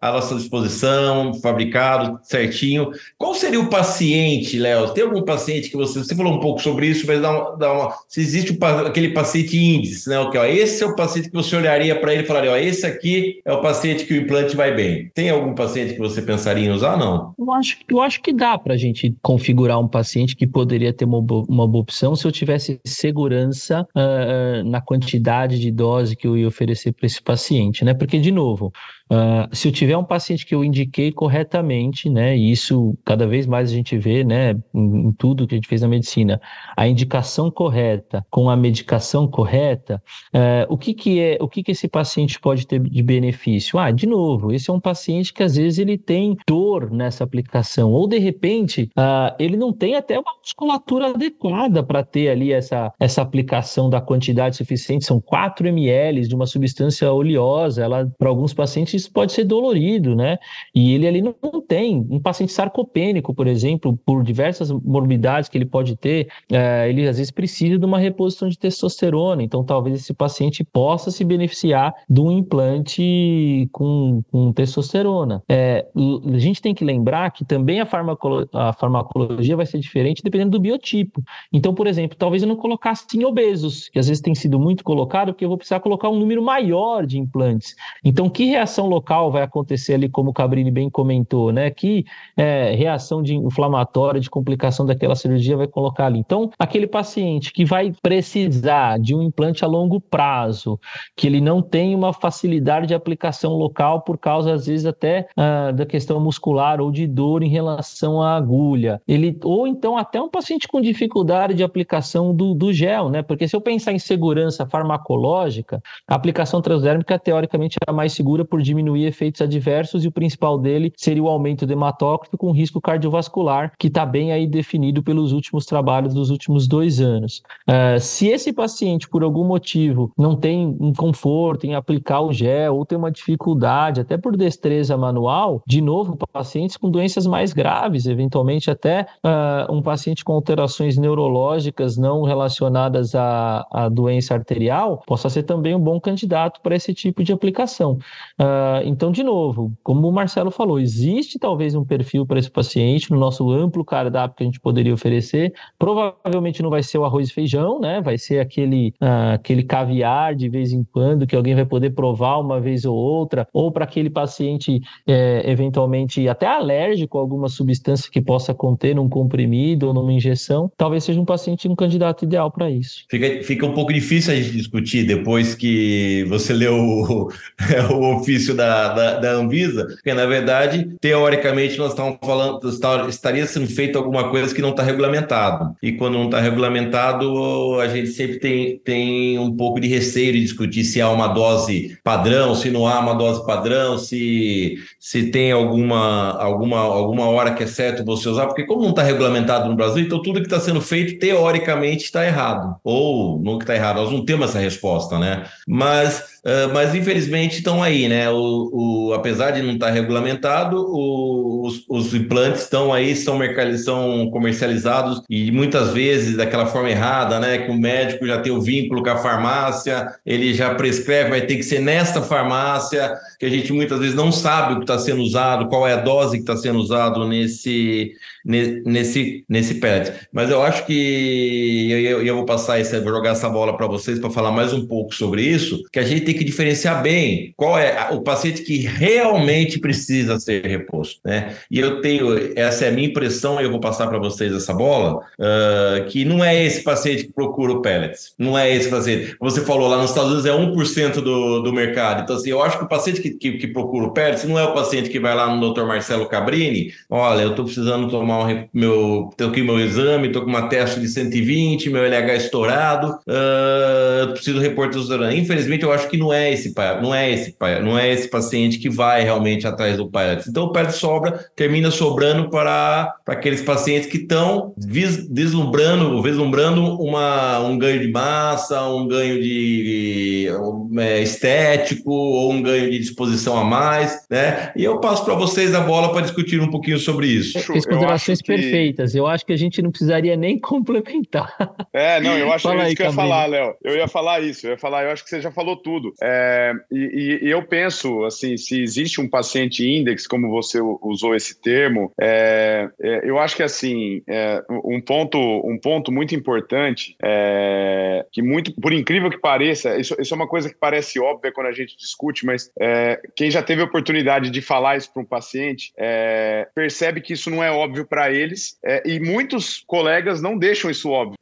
à nossa disposição, fabricado certinho. Qual seria o paciente, Léo? Tem algum paciente que você, você falou um pouco sobre isso, mas dá uma, dá uma se existe aquele paciente índice, né? Okay, ó, esse é o paciente que você olharia para ele e falaria, ó, esse aqui é o paciente que o implante vai bem. Tem algum paciente que você pensaria em usar, não? Eu acho, eu acho que dá para a gente configurar um paciente que poderia ter uma, uma boa opção se eu tivesse segurança uh, na quantidade de dose que eu ia oferecer para esse paciente, né? Porque, de novo, uh, se eu tiver um paciente que eu indiquei corretamente, né? E isso cada vez mais a gente vê, né? Em, em tudo que a gente fez na medicina, a indicação correta com a medicação correta, uh, o que que é, o que que esse paciente pode ter de benefício? Ah, de novo, esse é um paciente que às vezes ele tem dor nessa aplicação, ou de repente uh, ele não tem até uma musculatura adequada para ter ali essa, essa aplicação da quantidade suficiente, são 4 ml de uma substância oleosa, ela para alguns pacientes pode ser dolorido, né? E ele ali não, tem. Um paciente sarcopênico, por exemplo, por diversas morbidades que ele pode ter, uh, ele às vezes precisa de uma reposição de testosterona, então talvez esse paciente possa se beneficiar de um implante com, com testosterona. É, a gente tem que lembrar que também a, farmacolo a farmacologia vai ser diferente dependendo do biotipo. Então, por exemplo, talvez eu não colocasse em obesos, que às vezes tem sido muito colocado, porque eu vou precisar colocar um número maior de implantes. Então, que reação local vai acontecer ali, como o Cabrini bem comentou, né? Que é, reação de inflamatória, de complicação daquela cirurgia vai colocar ali. Então, aquele paciente que vai precisar de um implante a longo prazo, que ele não tem uma facilidade de aplicação local por causa, às vezes, até ah, da questão muscular ou de dor em relação à agulha. Ele, ou então até um paciente com dificuldade de aplicação do, do gel, né? Porque se eu pensar em segurança farmacológica, a aplicação transdérmica teoricamente é a mais segura por diminuir efeitos adversos e o principal dele seria o aumento do hematócrito com risco cardiovascular, que está bem aí definido pelos últimos trabalhos dos últimos dois anos. Uh, se esse paciente, por algum motivo, não tem um conforto em aplicar o gel ou tem uma dificuldade, até por destreza manual, de novo, pacientes com doenças mais graves, eventualmente até uh, um paciente com alterações neurológicas não relacionadas à, à, doença arterial, possa ser também um bom candidato para esse tipo de aplicação. Uh, então, de novo, como o Marcelo falou, existe talvez um perfil para esse paciente no nosso amplo cardápio que a gente poderia oferecer. Provavelmente não vai ser o arroz e feijão, né? Vai ser aquele, uh, aquele caviar de vez em quando que alguém vai poder provar uma vez ou outra, ou para aquele paciente é, eventualmente até alérgico a alguma substância que possa conter num comprimido ou numa injeção, talvez seja um paciente um candidato ideal para isso. Fica, fica um pouco difícil a gente discutir depois que você leu o, o ofício da, da, da, Anvisa, porque na verdade, teoricamente, nós estamos falando, estaria sendo feito alguma coisa que não está regulamentado. E quando não está regulamentado, a gente sempre tem, tem um pouco de receio de discutir se há uma dose padrão, se não há uma dose padrão, se, se tem alguma, alguma, alguma hora que é certo você usar, porque como não está regulamentado no Brasil, então tudo que está sendo feito, teoricamente, está errado. Ou não está errado, nós não temos essa resposta, né? Mas Uh, mas infelizmente estão aí, né? O, o, apesar de não estar regulamentado, o, os, os, implantes estão aí, são, são comercializados e muitas vezes daquela forma errada, né? Que o médico já tem o vínculo com a farmácia, ele já prescreve, vai ter que ser nesta farmácia, que a gente muitas vezes não sabe o que está sendo usado, qual é a dose que está sendo usado nesse, nesse, nesse pet. Mas eu acho que eu, eu vou passar esse, vou jogar essa bola para vocês para falar mais um pouco sobre isso, que a gente tem que diferenciar bem qual é o paciente que realmente precisa ser reposto, né? E eu tenho, essa é a minha impressão, eu vou passar para vocês essa bola, uh, que não é esse paciente que procura o pellets, não é esse paciente. Você falou lá nos Estados Unidos é 1% do, do mercado, então assim, eu acho que o paciente que, que, que procura o pellets não é o paciente que vai lá no Dr. Marcelo Cabrini, olha, eu estou precisando tomar um, meu, tô aqui meu exame, estou com uma teste de 120, meu LH estourado, uh, preciso repor testosterona. Infelizmente, eu acho que não é esse não é esse não é esse paciente que vai realmente atrás do Pyrex. Então, o Pyrex sobra, termina sobrando para, para aqueles pacientes que estão vislumbrando, vislumbrando uma, um ganho de massa, um ganho de, de é, estético ou um ganho de disposição a mais, né? E eu passo para vocês a bola para discutir um pouquinho sobre isso. Fez que... perfeitas. Eu acho que a gente não precisaria nem complementar. É, não, eu acho Fala isso aí, que eu ia falar, Léo. Eu ia falar isso, eu ia falar, eu acho que você já falou tudo. É, e, e, eu penso, assim, se existe um paciente index, como você usou esse termo, é, é, eu acho que, assim, é, um, ponto, um ponto muito importante, é, que muito, por incrível que pareça, isso, isso, é uma coisa que parece óbvia quando a gente discute, mas é, quem já teve a oportunidade de falar isso para um paciente, percebe que isso não é óbvio para eles, e muitos colegas não deixam isso óbvio,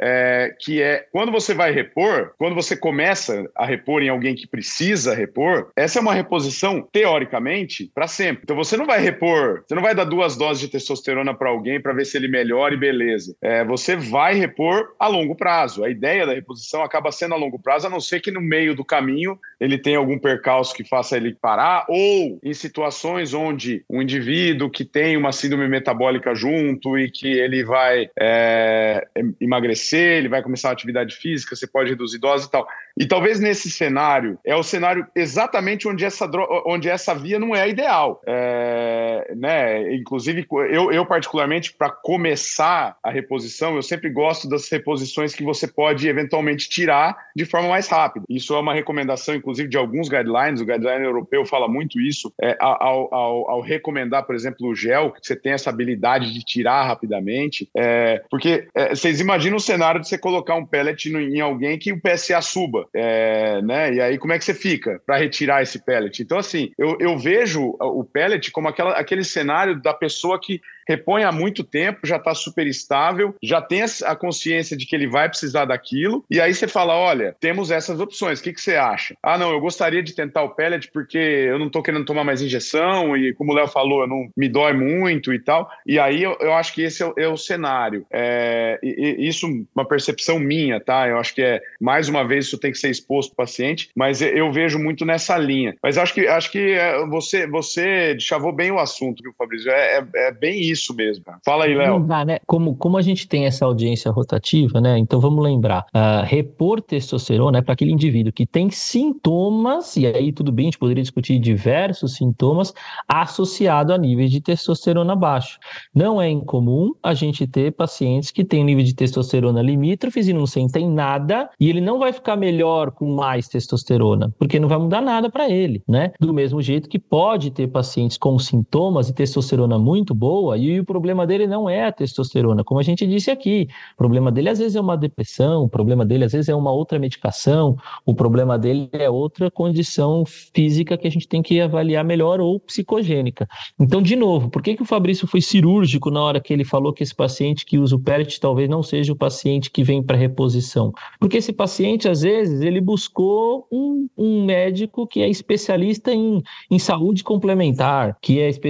que é quando você vai repor, quando você começa a repor repor em alguém que precisa repor, essa é uma reposição, teoricamente, para sempre. Então você não vai repor, você não vai dar duas doses de testosterona para alguém para ver se ele melhora e beleza. É, você vai repor a longo prazo. A ideia da reposição acaba sendo a longo prazo, a não ser que no meio do caminho ele tenha algum percalço que faça ele parar, ou em situações onde um indivíduo que tem uma síndrome metabólica junto e que ele vai é, emagrecer, ele vai começar a atividade física, você pode reduzir dose e tal. E talvez nesse cenário, é o cenário exatamente onde essa, onde essa via não é ideal. É, né? Inclusive, eu, eu particularmente, para começar a reposição, eu sempre gosto das reposições que você pode eventualmente tirar de forma mais rápida. Isso é uma recomendação, inclusive, de alguns guidelines. O guideline europeu fala muito isso. É, ao, ao, ao, recomendar, por exemplo, o gel, que você tem essa habilidade de tirar rapidamente. É, porque é, vocês imaginam o cenário de você colocar um pellet no, em alguém que o PSA suba. É, né? E aí, como é que você fica para retirar esse pellet? Então, assim, eu, eu vejo o pellet como aquela, aquele cenário da pessoa que repõe há muito tempo, já está super estável, já tem a consciência de que ele vai precisar daquilo, e aí você fala: olha, temos essas opções, o que, que você acha? Ah, não, eu gostaria de tentar o pellet porque eu não estou querendo tomar mais injeção, e como o Léo falou, eu não me dói muito e tal. E aí eu, eu acho que esse é o, é o cenário. É, e, e isso, uma percepção minha, tá? Eu acho que é, mais uma vez, isso tem que ser exposto para o paciente, mas eu vejo muito nessa linha. Mas acho que, acho que é, você, você chavou bem o assunto, viu, Fabrício? É, é, é bem isso isso mesmo, cara. Fala aí, Léo. Né? Como, como a gente tem essa audiência rotativa, né? Então vamos lembrar: uh, repor testosterona é para aquele indivíduo que tem sintomas, e aí tudo bem, a gente poderia discutir diversos sintomas associados a níveis de testosterona baixo. Não é incomum a gente ter pacientes que têm nível de testosterona limítrofes e não sentem nada, e ele não vai ficar melhor com mais testosterona, porque não vai mudar nada para ele, né? Do mesmo jeito que pode ter pacientes com sintomas e testosterona muito boa e e o problema dele não é a testosterona, como a gente disse aqui. O problema dele às vezes é uma depressão, o problema dele às vezes é uma outra medicação, o problema dele é outra condição física que a gente tem que avaliar melhor ou psicogênica. Então, de novo, por que, que o Fabrício foi cirúrgico na hora que ele falou que esse paciente que usa o pellet talvez não seja o paciente que vem para reposição? Porque esse paciente, às vezes, ele buscou um, um médico que é especialista em, em saúde complementar, que é espe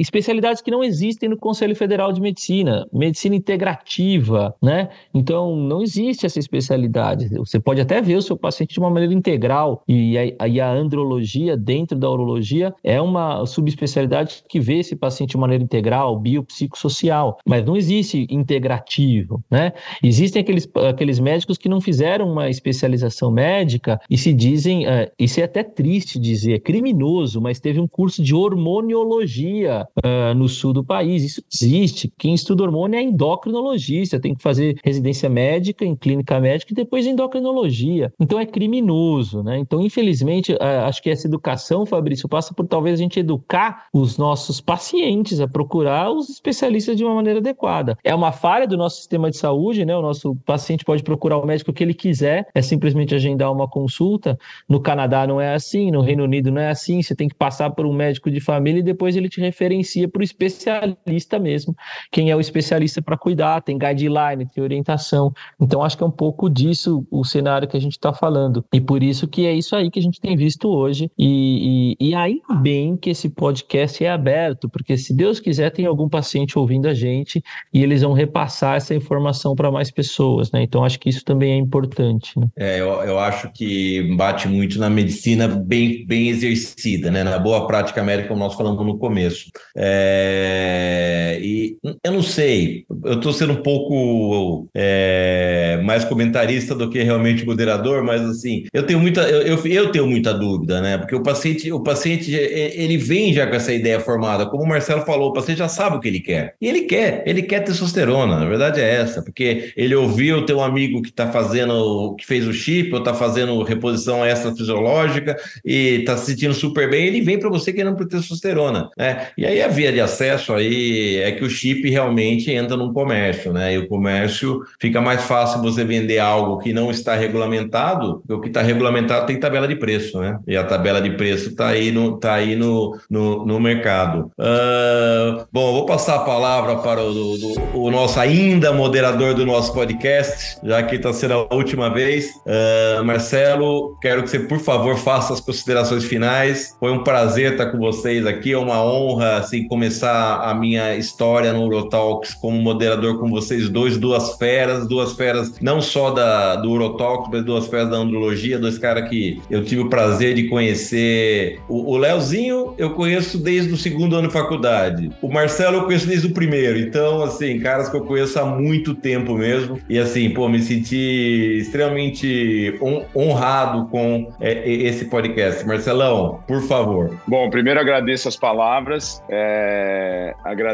especialidades que não existem no Conselho Federal de Medicina, medicina integrativa, né? Então, não existe essa especialidade. Você pode até ver o seu paciente de uma maneira integral, e a, e a andrologia, dentro da urologia, é uma subespecialidade que vê esse paciente de maneira integral, biopsicossocial, mas não existe integrativo, né? Existem aqueles, aqueles médicos que não fizeram uma especialização médica e se dizem, uh, isso é até triste dizer, é criminoso, mas teve um curso de hormoniologia uh, no sul do país, isso existe. Quem estuda hormônio é endocrinologista, tem que fazer residência médica em clínica médica e depois endocrinologia. Então é criminoso, né? Então, infelizmente, acho que essa educação, Fabrício, passa por talvez a gente educar os nossos pacientes a procurar os especialistas de uma maneira adequada. É uma falha do nosso sistema de saúde, né? O nosso paciente pode procurar o médico que ele quiser, é simplesmente agendar uma consulta. No Canadá não é assim, no Reino Unido não é assim, você tem que passar por um médico de família e depois ele te referencia para o especialista especialista mesmo, quem é o especialista para cuidar, tem guideline, tem orientação. Então, acho que é um pouco disso o cenário que a gente está falando. E por isso que é isso aí que a gente tem visto hoje. E, e, e ainda bem que esse podcast é aberto, porque se Deus quiser, tem algum paciente ouvindo a gente e eles vão repassar essa informação para mais pessoas, né? Então, acho que isso também é importante. Né? É, eu, eu acho que bate muito na medicina bem, bem exercida, né? Na boa prática médica, como nós falamos no começo. É é, e eu não sei, eu estou sendo um pouco é, mais comentarista do que realmente moderador, mas assim, eu tenho muita, eu, eu, eu, tenho muita dúvida, né? Porque o paciente, o paciente, ele vem já com essa ideia formada, como o Marcelo falou, o paciente já sabe o que ele quer. E ele quer, ele quer testosterona, na verdade é essa, porque ele ouviu ter um amigo que está fazendo, que fez o chip, ou está fazendo reposição extrafisiológica e está se sentindo super bem, ele vem para você querendo testosterona, né? E aí a via de acesso aí é que o chip realmente entra num comércio, né? E o comércio fica mais fácil você vender algo que não está regulamentado, o que está regulamentado tem tabela de preço, né? E a tabela de preço está aí no, tá aí no, no, no mercado. Uh, bom, vou passar a palavra para o, do, o nosso ainda moderador do nosso podcast, já que está sendo a última vez. Uh, Marcelo, quero que você, por favor, faça as considerações finais. Foi um prazer estar com vocês aqui, é uma honra assim, começar a minha história no Urotalks como moderador com vocês dois, duas feras, duas feras não só da, do Urotalks, mas duas feras da andrologia, dois caras que eu tive o prazer de conhecer. O, o Leozinho eu conheço desde o segundo ano de faculdade. O Marcelo eu conheço desde o primeiro. Então, assim, caras que eu conheço há muito tempo mesmo. E assim, pô, me senti extremamente honrado com é, esse podcast. Marcelão, por favor. Bom, primeiro agradeço as palavras. É, agradeço,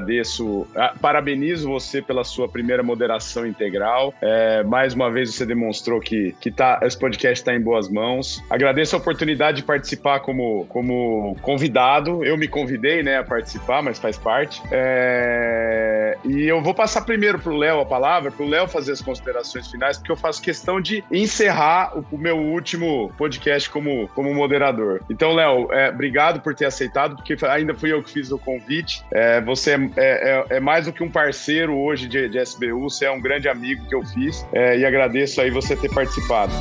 parabenizo você pela sua primeira moderação integral. É, mais uma vez você demonstrou que, que tá, esse podcast está em boas mãos. Agradeço a oportunidade de participar como, como convidado. Eu me convidei né, a participar, mas faz parte. É, e eu vou passar primeiro para o Léo a palavra, para o Léo fazer as considerações finais, porque eu faço questão de encerrar o, o meu último podcast como, como moderador. Então, Léo, é, obrigado por ter aceitado, porque ainda fui eu que fiz o convite. É, você é, é, é, mais do que um parceiro hoje de, de, SBU, você é um grande amigo que eu fiz é, e agradeço aí você ter participado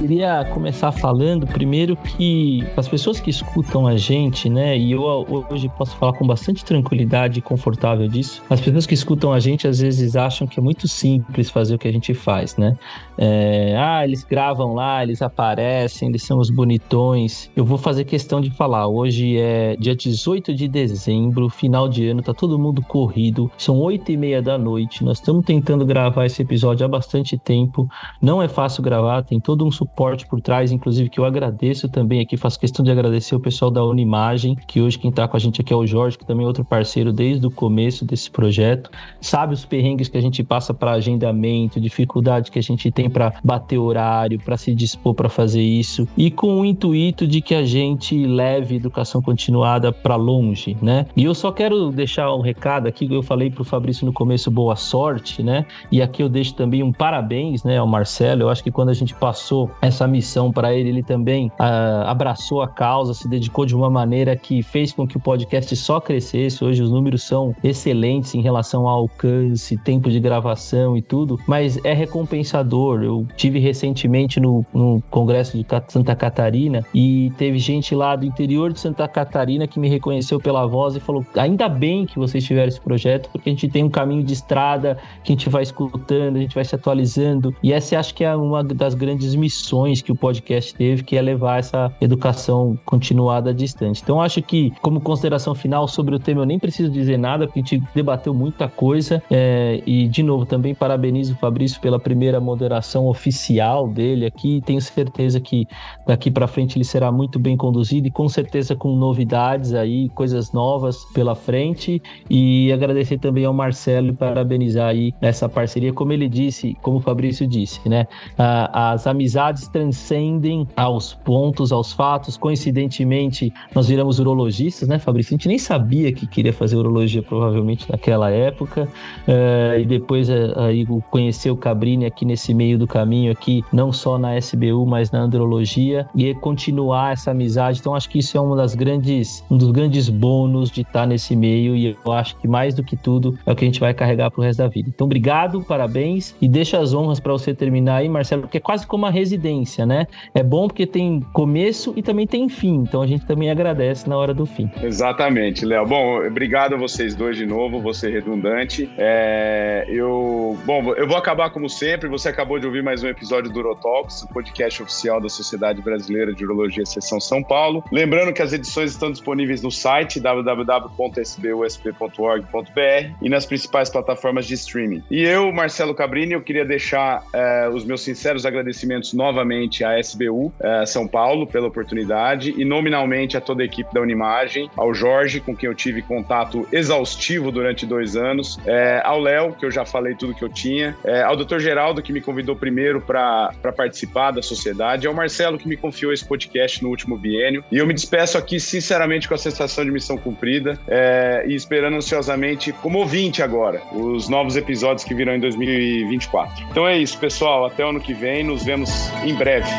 queria começar falando primeiro que as pessoas que escutam a gente, né, e eu hoje posso falar com bastante tranquilidade e confortável disso, as pessoas que escutam a gente às vezes acham que é muito simples fazer o que a gente faz, né? É, ah, eles gravam lá, eles aparecem, eles são os bonitões. Eu vou fazer questão de falar, hoje é dia 18 de dezembro, final de ano, tá todo mundo corrido, são oito e meia da noite, nós estamos tentando gravar esse episódio há bastante tempo, não é fácil gravar, tem todo um suporte por trás, inclusive que eu agradeço também aqui, faço questão de agradecer o pessoal da Unimagem, que hoje quem está com a gente aqui é o Jorge, que também é outro parceiro desde o começo desse projeto, sabe os perrengues que a gente passa para agendamento, dificuldade que a gente tem para bater horário, para se dispor para fazer isso, e com o intuito de que a gente leve educação continuada para longe, né? E eu só quero deixar um recado aqui, eu falei para o Fabrício no começo, boa sorte, né? E aqui eu deixo também um parabéns, né, ao Marcelo. Eu acho que quando a gente passou essa missão para ele, ele também uh, abraçou a causa, se dedicou de uma maneira que fez com que o podcast só crescesse. Hoje os números são excelentes em relação ao alcance, tempo de gravação e tudo, mas é recompensador. Eu tive recentemente no, no Congresso de Santa Catarina e teve gente lá do interior de Santa Catarina que me reconheceu pela voz e falou: ainda bem que vocês tiveram esse projeto, porque a gente tem um caminho de estrada que a gente vai escutando, a gente vai se atualizando. E essa acho que é uma das grandes missões que o podcast teve, que é levar essa educação continuada distante. Então, acho que, como consideração final sobre o tema, eu nem preciso dizer nada, porque a gente debateu muita coisa. É, e, de novo, também parabenizo o Fabrício pela primeira moderação oficial dele aqui. Tenho certeza que daqui para frente ele será muito bem conduzido e, com certeza, com novidades aí, coisas novas pela frente. E agradecer também ao Marcelo e parabenizar aí essa parceria, como ele disse, como o Fabrício disse, né? As amizades transcendem aos pontos, aos fatos. Coincidentemente, nós viramos urologistas, né, Fabrício? A gente nem sabia que queria fazer urologia, provavelmente, naquela época. Uh, e depois uh, aí conhecer o Cabrini aqui nesse meio do caminho, aqui, não só na SBU, mas na andrologia, e continuar essa amizade. Então, acho que isso é uma das grandes, um dos grandes bônus de estar nesse meio, e eu acho que mais do que tudo é o que a gente vai carregar pro resto da vida. Então, obrigado, parabéns, e deixa as honras para você terminar aí, Marcelo, porque é quase como uma residência né? É bom porque tem começo e também tem fim, então a gente também agradece na hora do fim. Exatamente, Léo. Bom, obrigado a vocês dois de novo, ser redundante. É, eu, bom, eu vou acabar como sempre, você acabou de ouvir mais um episódio do Urotalks, o podcast oficial da Sociedade Brasileira de Urologia Seção São Paulo. Lembrando que as edições estão disponíveis no site www.sbusp.org.br e nas principais plataformas de streaming. E eu, Marcelo Cabrini, eu queria deixar é, os meus sinceros agradecimentos novamente à SBU uh, São Paulo pela oportunidade e nominalmente a toda a equipe da Unimagem, ao Jorge, com quem eu tive contato exaustivo durante dois anos, é, ao Léo, que eu já falei tudo que eu tinha, ao Dr. Geraldo, que me convidou primeiro para participar da sociedade, ao Marcelo, que me confiou esse podcast no último biênio. E eu me despeço aqui, sinceramente, com a sensação de missão cumprida é, e esperando ansiosamente, como ouvinte agora, os novos episódios que virão em 2024. Então é isso, pessoal. Até o ano que vem. Nos vemos em breve.